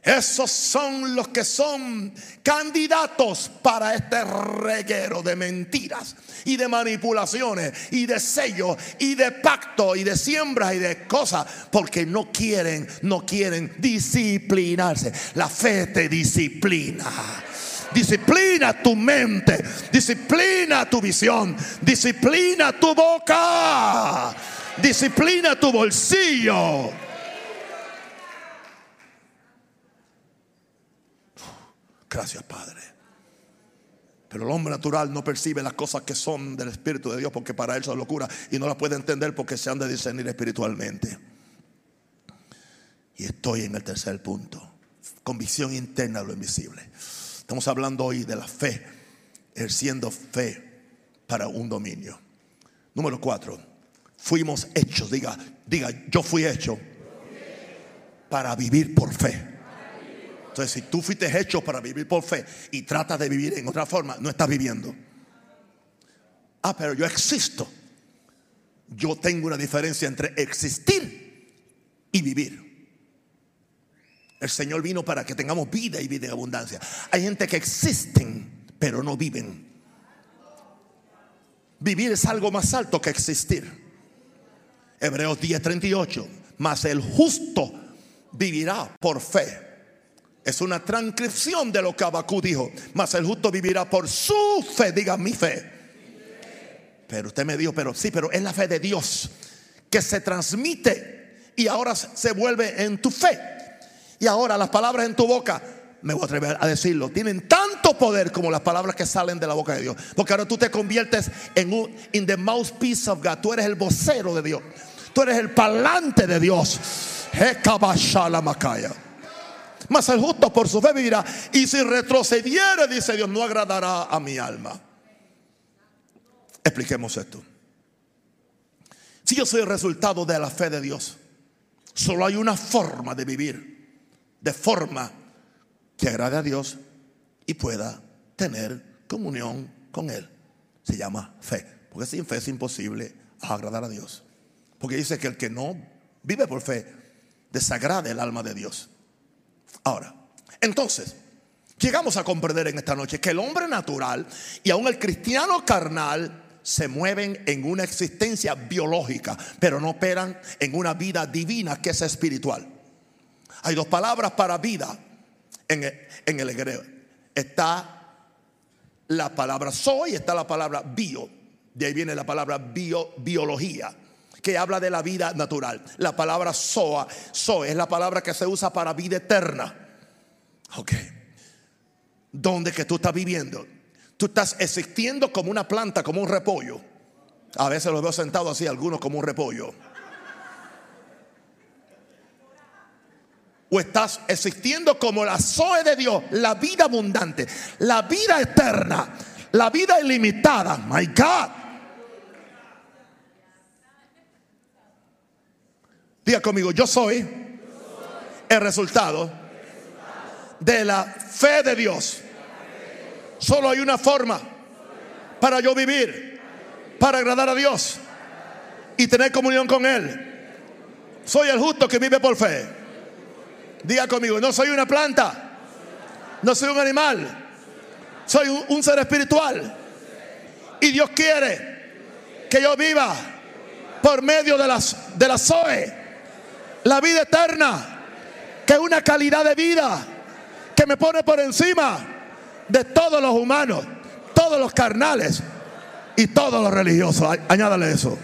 Speaker 1: Esos son los que son candidatos para este reguero de mentiras y de manipulaciones y de sellos y de pacto y de siembras y de cosas porque no quieren, no quieren disciplinarse. La fe te disciplina. Disciplina tu mente, disciplina tu visión, disciplina tu boca, disciplina tu bolsillo. Gracias, Padre. Pero el hombre natural no percibe las cosas que son del Espíritu de Dios porque para él son locura y no las puede entender porque se han de discernir espiritualmente. Y estoy en el tercer punto. Convicción interna de lo invisible. Estamos hablando hoy de la fe, ejerciendo fe para un dominio. Número cuatro. Fuimos hechos, diga, diga, yo fui hecho para vivir por fe. Entonces, si tú fuiste hecho para vivir por fe y tratas de vivir en otra forma, no estás viviendo. Ah, pero yo existo. Yo tengo una diferencia entre existir y vivir. El Señor vino para que tengamos vida y vida en abundancia. Hay gente que existen, pero no viven. Vivir es algo más alto que existir. Hebreos 10:38. Mas el justo vivirá por fe. Es una transcripción de lo que Abacú dijo. Mas el justo vivirá por su fe. Diga mi fe. Pero usted me dijo, pero sí, pero es la fe de Dios que se transmite y ahora se vuelve en tu fe. Y ahora las palabras en tu boca, me voy a atrever a decirlo, tienen tanto poder como las palabras que salen de la boca de Dios. Porque ahora tú te conviertes en un in the mouthpiece of God. Tú eres el vocero de Dios. Tú eres el palante de Dios. la macaya. Mas el justo por su fe vivirá. Y si retrocediere, dice Dios, no agradará a mi alma. Expliquemos esto. Si yo soy el resultado de la fe de Dios, solo hay una forma de vivir. De forma que agrade a Dios y pueda tener comunión con Él. Se llama fe. Porque sin fe es imposible agradar a Dios. Porque dice que el que no vive por fe desagrade el alma de Dios. Ahora, entonces, llegamos a comprender en esta noche que el hombre natural y aún el cristiano carnal se mueven en una existencia biológica, pero no operan en una vida divina que es espiritual. Hay dos palabras para vida en el, hebreo. Está la palabra soy está la palabra bio. De ahí viene la palabra bio, biología que habla de la vida natural. La palabra soa, soa es la palabra que se usa para vida eterna. Ok. ¿Dónde que tú estás viviendo? Tú estás existiendo como una planta, como un repollo. A veces los veo sentados así, algunos como un repollo. O estás existiendo como la Zoe de Dios, la vida abundante, la vida eterna, la vida ilimitada. My God. Diga conmigo, yo soy el resultado de la fe de Dios Solo hay una forma para yo vivir, para agradar a Dios y tener comunión con Él. Soy el justo que vive por fe. Diga conmigo, no soy una planta, no soy un animal, soy un, ser espiritual. Y Dios quiere que yo viva por medio de, las, de la Zoe, la vida eterna, que es una calidad de vida que me pone por encima de todos los humanos, todos los carnales y todos los religiosos. Añádale eso.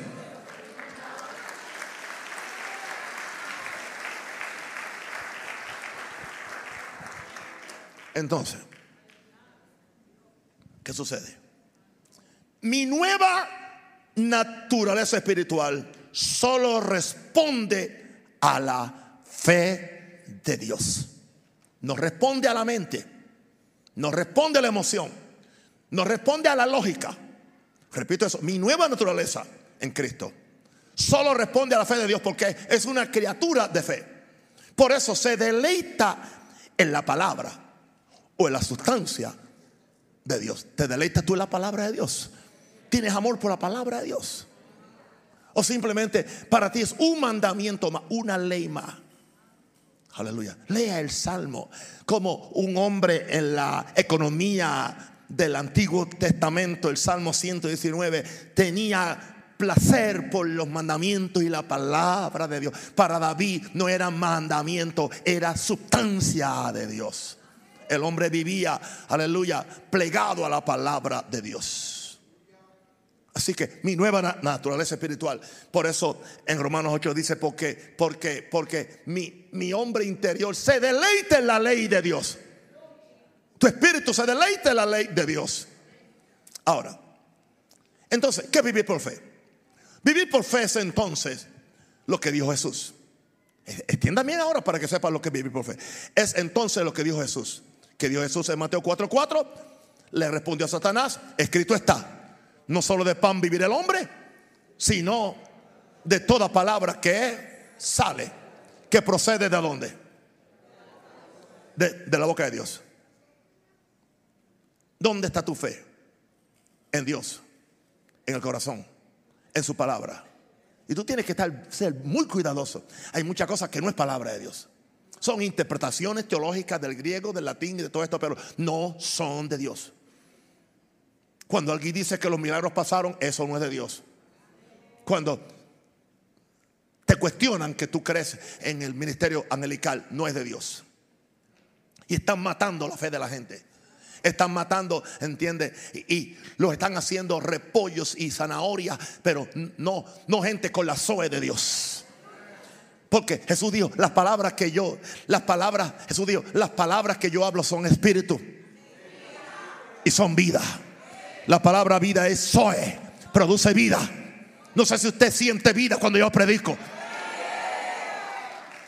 Speaker 1: Entonces, ¿qué sucede? Mi nueva naturaleza espiritual solo responde a la fe de Dios. No responde a la mente, no responde a la emoción, no responde a la lógica. Repito eso, mi nueva naturaleza en Cristo solo responde a la fe de Dios porque es una criatura de fe. Por eso se deleita en la palabra o en la sustancia de Dios. ¿Te deleitas tú en la palabra de Dios? ¿Tienes amor por la palabra de Dios? O simplemente para ti es un mandamiento más, una ley más. Aleluya. Lea el Salmo como un hombre en la economía del Antiguo Testamento, el Salmo 119, tenía placer por los mandamientos y la palabra de Dios. Para David no era mandamiento, era sustancia de Dios. El hombre vivía, aleluya, plegado a la palabra de Dios. Así que mi nueva naturaleza espiritual. Por eso en Romanos 8 dice, porque, porque, porque mi, mi hombre interior se deleita en la ley de Dios. Tu espíritu se deleita en la ley de Dios. Ahora, entonces, ¿qué es vivir por fe? Vivir por fe es entonces lo que dijo Jesús. Entiendan bien ahora para que sepan lo que es vivir por fe. Es entonces lo que dijo Jesús. Que dijo Jesús en Mateo 4:4. Le respondió a Satanás, escrito está no solo de pan vivir el hombre, sino de toda palabra que sale, que procede de dónde? De, de la boca de Dios. ¿Dónde está tu fe? En Dios, en el corazón, en su palabra. Y tú tienes que estar, ser muy cuidadoso. Hay muchas cosas que no es palabra de Dios. Son interpretaciones teológicas del griego, del latín y de todo esto, pero no son de Dios. Cuando alguien dice que los milagros pasaron, eso no es de Dios. Cuando te cuestionan que tú crees en el ministerio angelical, no es de Dios. Y están matando la fe de la gente. Están matando, entiende, y, los están haciendo repollos y zanahorias, pero no, no gente con la zoe de Dios. Porque Jesús dijo, las palabras que yo, las palabras, Jesús dijo, las palabras que yo hablo son espíritu y son vida. La palabra vida es Zoe, produce vida. No sé si usted siente vida cuando yo predico.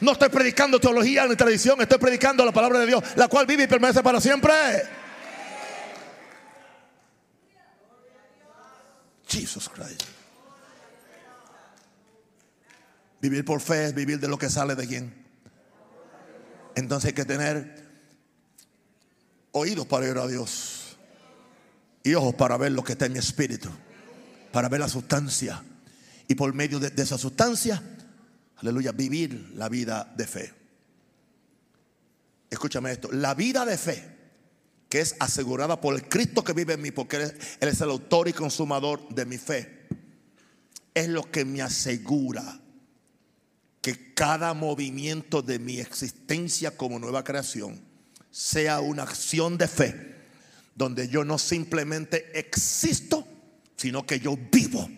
Speaker 1: No estoy predicando teología ni tradición, estoy predicando la palabra de Dios, la cual vive y permanece para siempre. Jesus Christ. Vivir por fe es vivir de lo que sale de quién. Entonces hay que tener oídos para oír a Dios y ojos para ver lo que está en mi espíritu, para ver la sustancia. Y por medio de, esa sustancia, aleluya, vivir la vida de fe. Escúchame esto, la vida de fe que es asegurada por el Cristo que vive en mí, porque él es el autor y consumador de mi fe, es lo que me asegura que cada movimiento de mi existencia como nueva creación sea una acción de fe donde yo no simplemente existo, sino que yo vivo.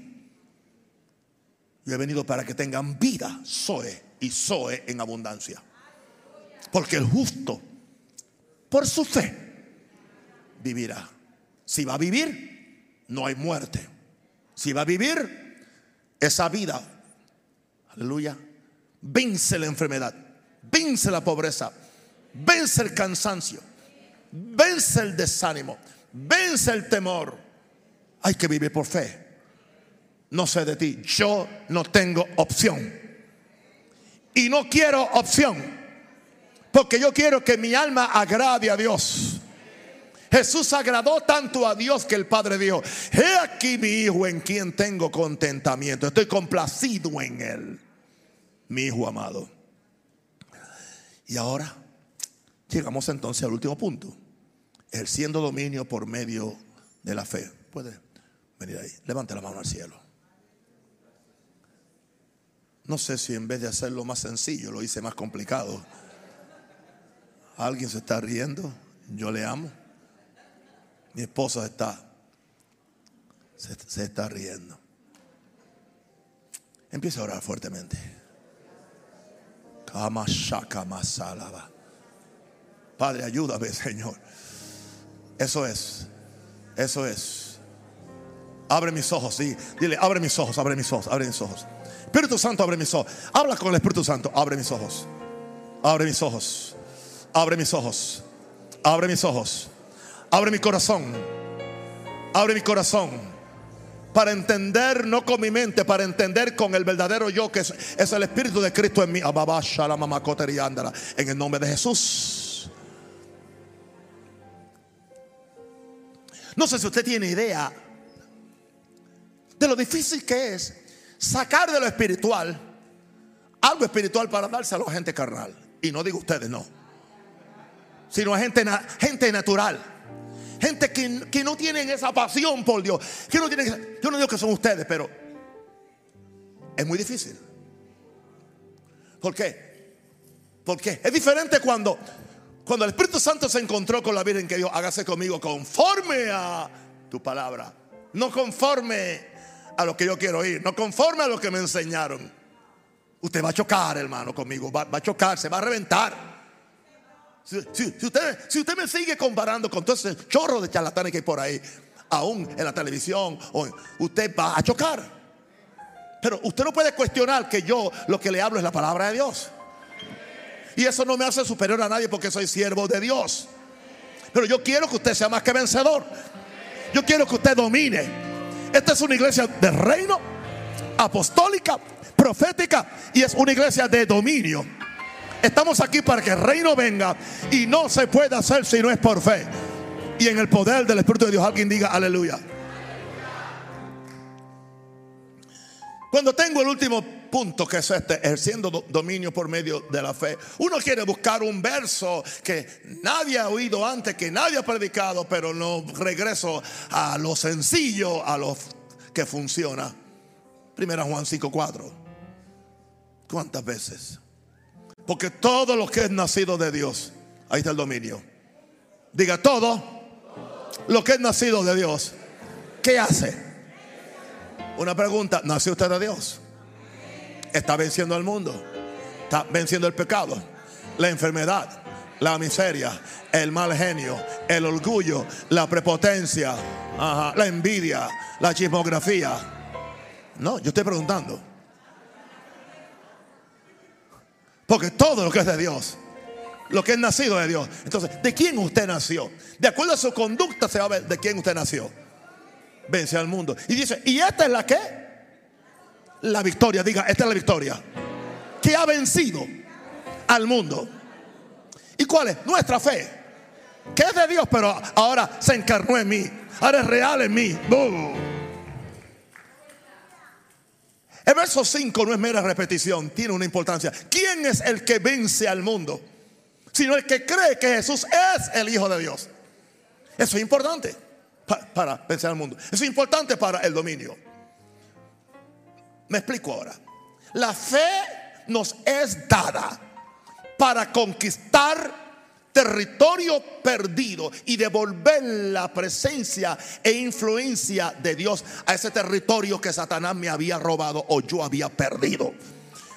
Speaker 1: Yo he venido para que tengan vida, Zoe y Zoe en abundancia. Porque el justo, por su fe, vivirá. Si va a vivir, no hay muerte. Si va a vivir, esa vida, aleluya, vence la enfermedad, vence la pobreza, vence el cansancio Vence el desánimo, vence el temor. Hay que vivir por fe. No sé de ti, yo no tengo opción. Y no quiero opción. Porque yo quiero que mi alma agrade a Dios. Jesús agradó tanto a Dios que el Padre dijo, he aquí mi hijo en quien tengo contentamiento, estoy complacido en él, mi hijo amado. Y ahora llegamos entonces al último punto, ejerciendo dominio por medio de la fe. Puede venir ahí, levante la mano al cielo. No sé si en vez de hacerlo más sencillo lo hice más complicado. ¿Alguien se está riendo? Yo le amo. Mi esposa está, se, está riendo. Empieza a orar fuertemente. Padre, ayúdame, Señor. Eso es. Eso es. Abre mis ojos, sí. Dile, abre mis ojos, abre mis ojos, abre mis ojos. Espíritu Santo, abre mis ojos. Habla con el Espíritu Santo, abre mis ojos. Abre mis ojos. Abre mis ojos. Abre mis ojos. Abre mi corazón. Abre mi corazón. Para entender, no con mi mente, para entender con el verdadero yo, que es, es el Espíritu de Cristo en mí. En el nombre de Jesús. No sé si usted tiene idea de lo difícil que es sacar de lo espiritual algo espiritual para dárselo a gente carnal. Y no digo ustedes, no sino a gente, natural. Gente que, no tienen esa pasión por Dios. Que no tienen, yo no digo que son ustedes, pero es muy difícil. ¿Por qué? Porque es diferente cuando, cuando el Espíritu Santo se encontró con la Virgen que Dios hágase conmigo conforme a tu palabra. No conforme a lo que yo quiero oír. No conforme a lo que me enseñaron. Usted va a chocar, hermano, conmigo. Va, va a chocar, se va a reventar. Si, usted, si usted me sigue comparando con todo ese chorro de charlatanes que hay por ahí, aún en la televisión, usted va a chocar. Pero usted no puede cuestionar que yo lo que le hablo es la palabra de Dios. Y eso no me hace superior a nadie porque soy siervo de Dios. Pero yo quiero que usted sea más que vencedor. Yo quiero que usted domine. Esta es una iglesia de reino, apostólica, profética y es una iglesia de dominio. Estamos aquí para que el reino venga y no se puede hacer si no es por fe. Y en el poder del Espíritu de Dios alguien diga aleluya. Cuando tengo el último punto, que es este, ejerciendo dominio por medio de la fe, uno quiere buscar un verso que nadie ha oído antes, que nadie ha predicado, pero no regreso a lo sencillo, a lo que funciona. Primera Juan 5:4. ¿Cuántas veces? Porque todo lo que es nacido de Dios, ahí está el dominio. Diga todo lo que es nacido de Dios. ¿Qué hace? Una pregunta, ¿nació usted de Dios? Está venciendo al mundo. Está venciendo el pecado, la enfermedad, la miseria, el mal genio, el orgullo, la prepotencia, la envidia, la chismografía. No, yo estoy preguntando. Porque todo lo que es de Dios, lo que es nacido de Dios. Entonces, ¿de quién usted nació? De acuerdo a su conducta se va a ver de quién usted nació. Vence al mundo. Y dice, ¿y esta es la qué? La victoria, diga, esta es la victoria. Que ha vencido al mundo. ¿Y cuál es? Nuestra fe. Que es de Dios, pero ahora se encarnó en mí. Ahora es real en mí. El verso 5 no es mera repetición, tiene una importancia. ¿Quién es el que vence al mundo? Sino el que cree que Jesús es el Hijo de Dios. Eso es importante para, vencer al mundo. Eso es importante para el dominio. Me explico ahora. La fe nos es dada para conquistar territorio perdido y devolver la presencia e influencia de Dios a ese territorio que Satanás me había robado o yo había perdido.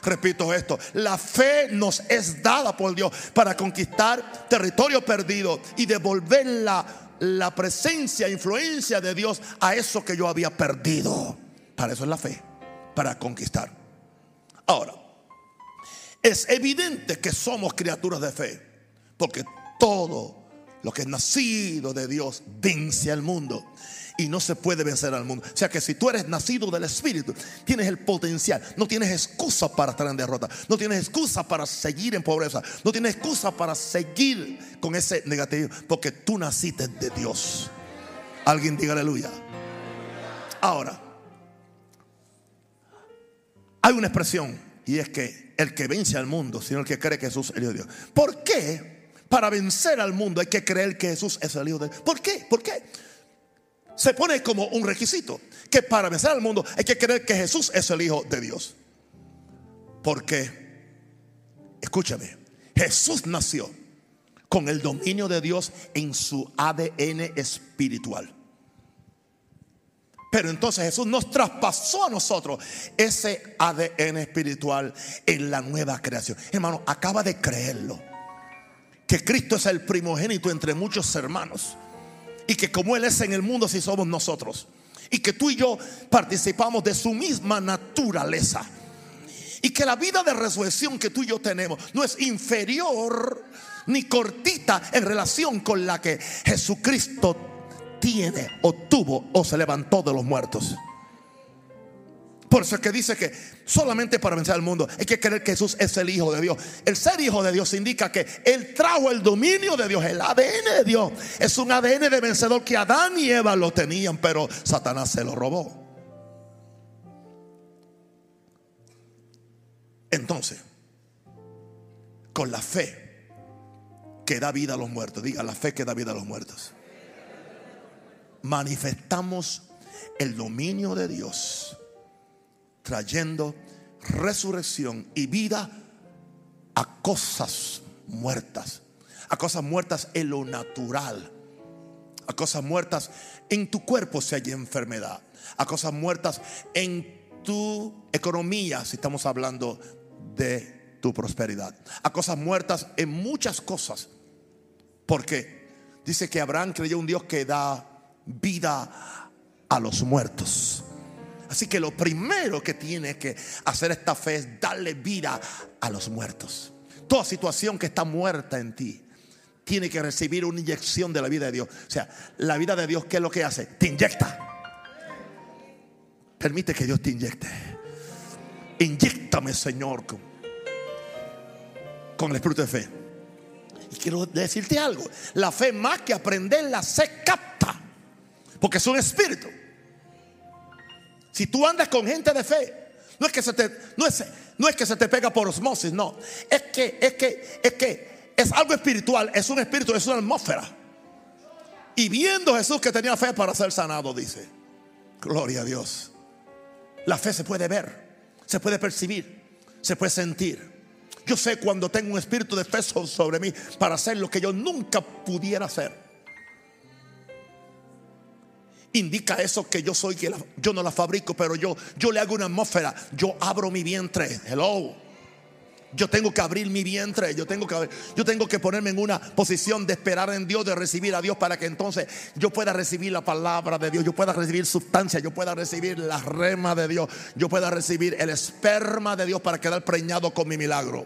Speaker 1: Repito esto, la fe nos es dada por Dios para conquistar territorio perdido y devolver la, la presencia e influencia de Dios a eso que yo había perdido. Para eso es la fe, para conquistar. Ahora, es evidente que somos criaturas de fe. Porque todo lo que es nacido de Dios vence al mundo. Y no se puede vencer al mundo. O sea que si tú eres nacido del Espíritu, tienes el potencial. No tienes excusa para estar en derrota. No tienes excusa para seguir en pobreza. No tienes excusa para seguir con ese negativo. Porque tú naciste de Dios. Alguien diga aleluya. Ahora, hay una expresión y es que el que vence al mundo, sino el que cree que Jesús es el Hijo de Dios. ¿Por qué? Para vencer al mundo hay que creer que Jesús es el Hijo de Dios. ¿Por qué? ¿Por qué? Se pone como un requisito que para vencer al mundo hay que creer que Jesús es el Hijo de Dios. Porque, escúchame, Jesús nació con el dominio de Dios en su ADN espiritual. Pero entonces Jesús nos traspasó a nosotros ese ADN espiritual en la nueva creación. Hermano, acaba de creerlo. Que Cristo es el primogénito entre muchos hermanos. Y que como Él es en el mundo, si somos nosotros. Y que tú y yo participamos de su misma naturaleza. Y que la vida de resurrección que tú y yo tenemos no es inferior ni cortita en relación con la que Jesucristo tiene o tuvo o se levantó de los muertos. Por eso es que dice que solamente para vencer al mundo hay que creer que Jesús es el Hijo de Dios. El ser Hijo de Dios indica que Él trajo el dominio de Dios, el ADN de Dios. Es un ADN de vencedor que Adán y Eva lo tenían, pero Satanás se lo robó. Entonces, con la fe que da vida a los muertos, diga la fe que da vida a los muertos manifestamos el dominio de Dios, trayendo resurrección y vida a cosas muertas, a cosas muertas en lo natural, a cosas muertas en tu cuerpo si hay enfermedad, a cosas muertas en tu economía si estamos hablando de tu prosperidad, a cosas muertas en muchas cosas, porque dice que Abraham creyó un Dios que da vida a los muertos. Así que lo primero que tiene que hacer esta fe es darle vida a los muertos. Toda situación que está muerta en ti tiene que recibir una inyección de la vida de Dios. O sea, la vida de Dios, ¿qué es lo que hace? Te inyecta. Permite que Dios te inyecte. Inyectame, Señor, con, con el espíritu de fe. Y quiero decirte algo. La fe más que aprenderla se capta. Porque es un espíritu. Si tú andas con gente de fe, no es que se te, no es, no es que se te pega por osmosis, no. Es que, es que, es que es algo espiritual, es un espíritu, es una atmósfera. Y viendo Jesús que tenía fe para ser sanado, dice, gloria a Dios. La fe se puede ver, se puede percibir, se puede sentir. Yo sé cuando tengo un espíritu de fe sobre mí para hacer lo que yo nunca pudiera hacer indica eso que yo soy que yo no la fabrico, pero yo yo le hago una atmósfera, yo abro mi vientre. Hello. Yo tengo que abrir mi vientre, yo tengo que yo tengo que ponerme en una posición de esperar en Dios, de recibir a Dios para que entonces yo pueda recibir la palabra de Dios, yo pueda recibir sustancia, yo pueda recibir la rema de Dios, yo pueda recibir el esperma de Dios para quedar preñado con mi milagro.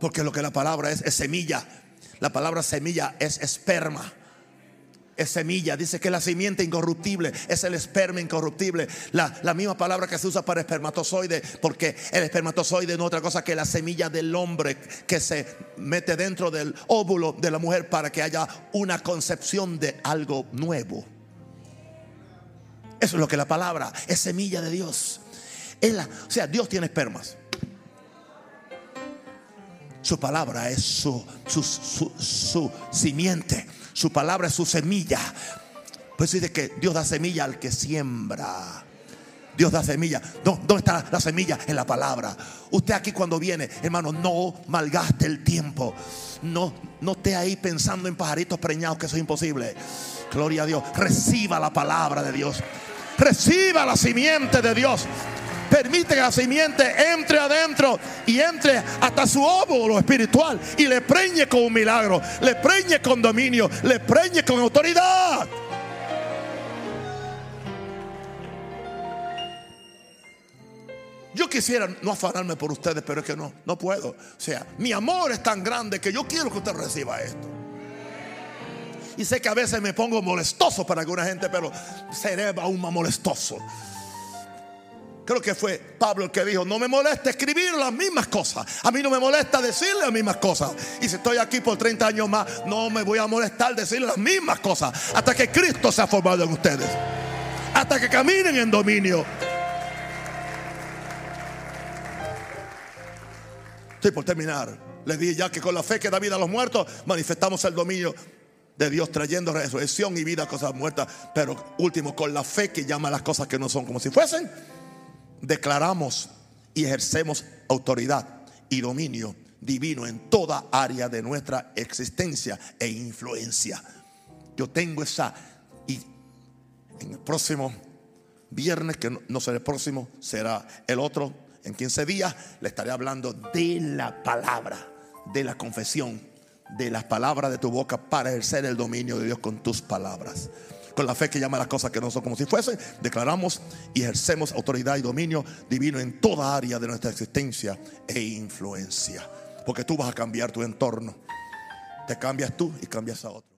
Speaker 1: Porque lo que la palabra es es semilla la palabra semilla es esperma. Es semilla, dice que la simiente incorruptible es el esperma incorruptible. La, misma palabra que se usa para espermatozoide, porque el espermatozoide no es otra cosa que la semilla del hombre que se mete dentro del óvulo de la mujer para que haya una concepción de algo nuevo. Eso es lo que la palabra es semilla de Dios. O sea, Dios tiene espermas. Su palabra es su, su, simiente. Su palabra es su semilla. Pues dice que Dios da semilla al que siembra. Dios da semilla. ¿Dónde está la semilla? En la palabra. Usted aquí cuando viene, hermano, no malgaste el tiempo. No, no esté ahí pensando en pajaritos preñados, que eso es imposible. Gloria a Dios. Reciba la palabra de Dios. Reciba la simiente de Dios. Permite que la simiente entre adentro y entre hasta su óvulo espiritual y le preñe con un milagro, le preñe con dominio, le preñe con autoridad. Yo quisiera no afanarme por ustedes, pero es que no, no puedo. O sea, mi amor es tan grande que yo quiero que usted reciba esto. Y sé que a veces me pongo molestoso para alguna gente, pero seré aún más molestoso. Creo que fue Pablo el que dijo, no me molesta escribir las mismas cosas. A mí no me molesta decirle las mismas cosas. Y si estoy aquí por 30 años más, no me voy a molestar decirle las mismas cosas. Hasta que Cristo se ha formado en ustedes. Hasta que caminen en dominio. Estoy por terminar. Les dije ya que con la fe que da vida a los muertos, manifestamos el dominio de Dios trayendo resurrección y vida a cosas muertas. Pero último, con la fe que llama a las cosas que no son como si fuesen, declaramos y ejercemos autoridad y dominio divino en toda área de nuestra existencia e influencia. Yo tengo esa y en el próximo viernes, que no será el próximo, será el otro, en 15 días le estaré hablando de la palabra, de la confesión, de las palabras de tu boca para ejercer el dominio de Dios con tus palabras. Con la fe que llama las cosas que no son como si fuesen, declaramos y ejercemos autoridad y dominio divino en toda área de nuestra existencia e influencia. Porque tú vas a cambiar tu entorno. Te cambias tú y cambias a otro.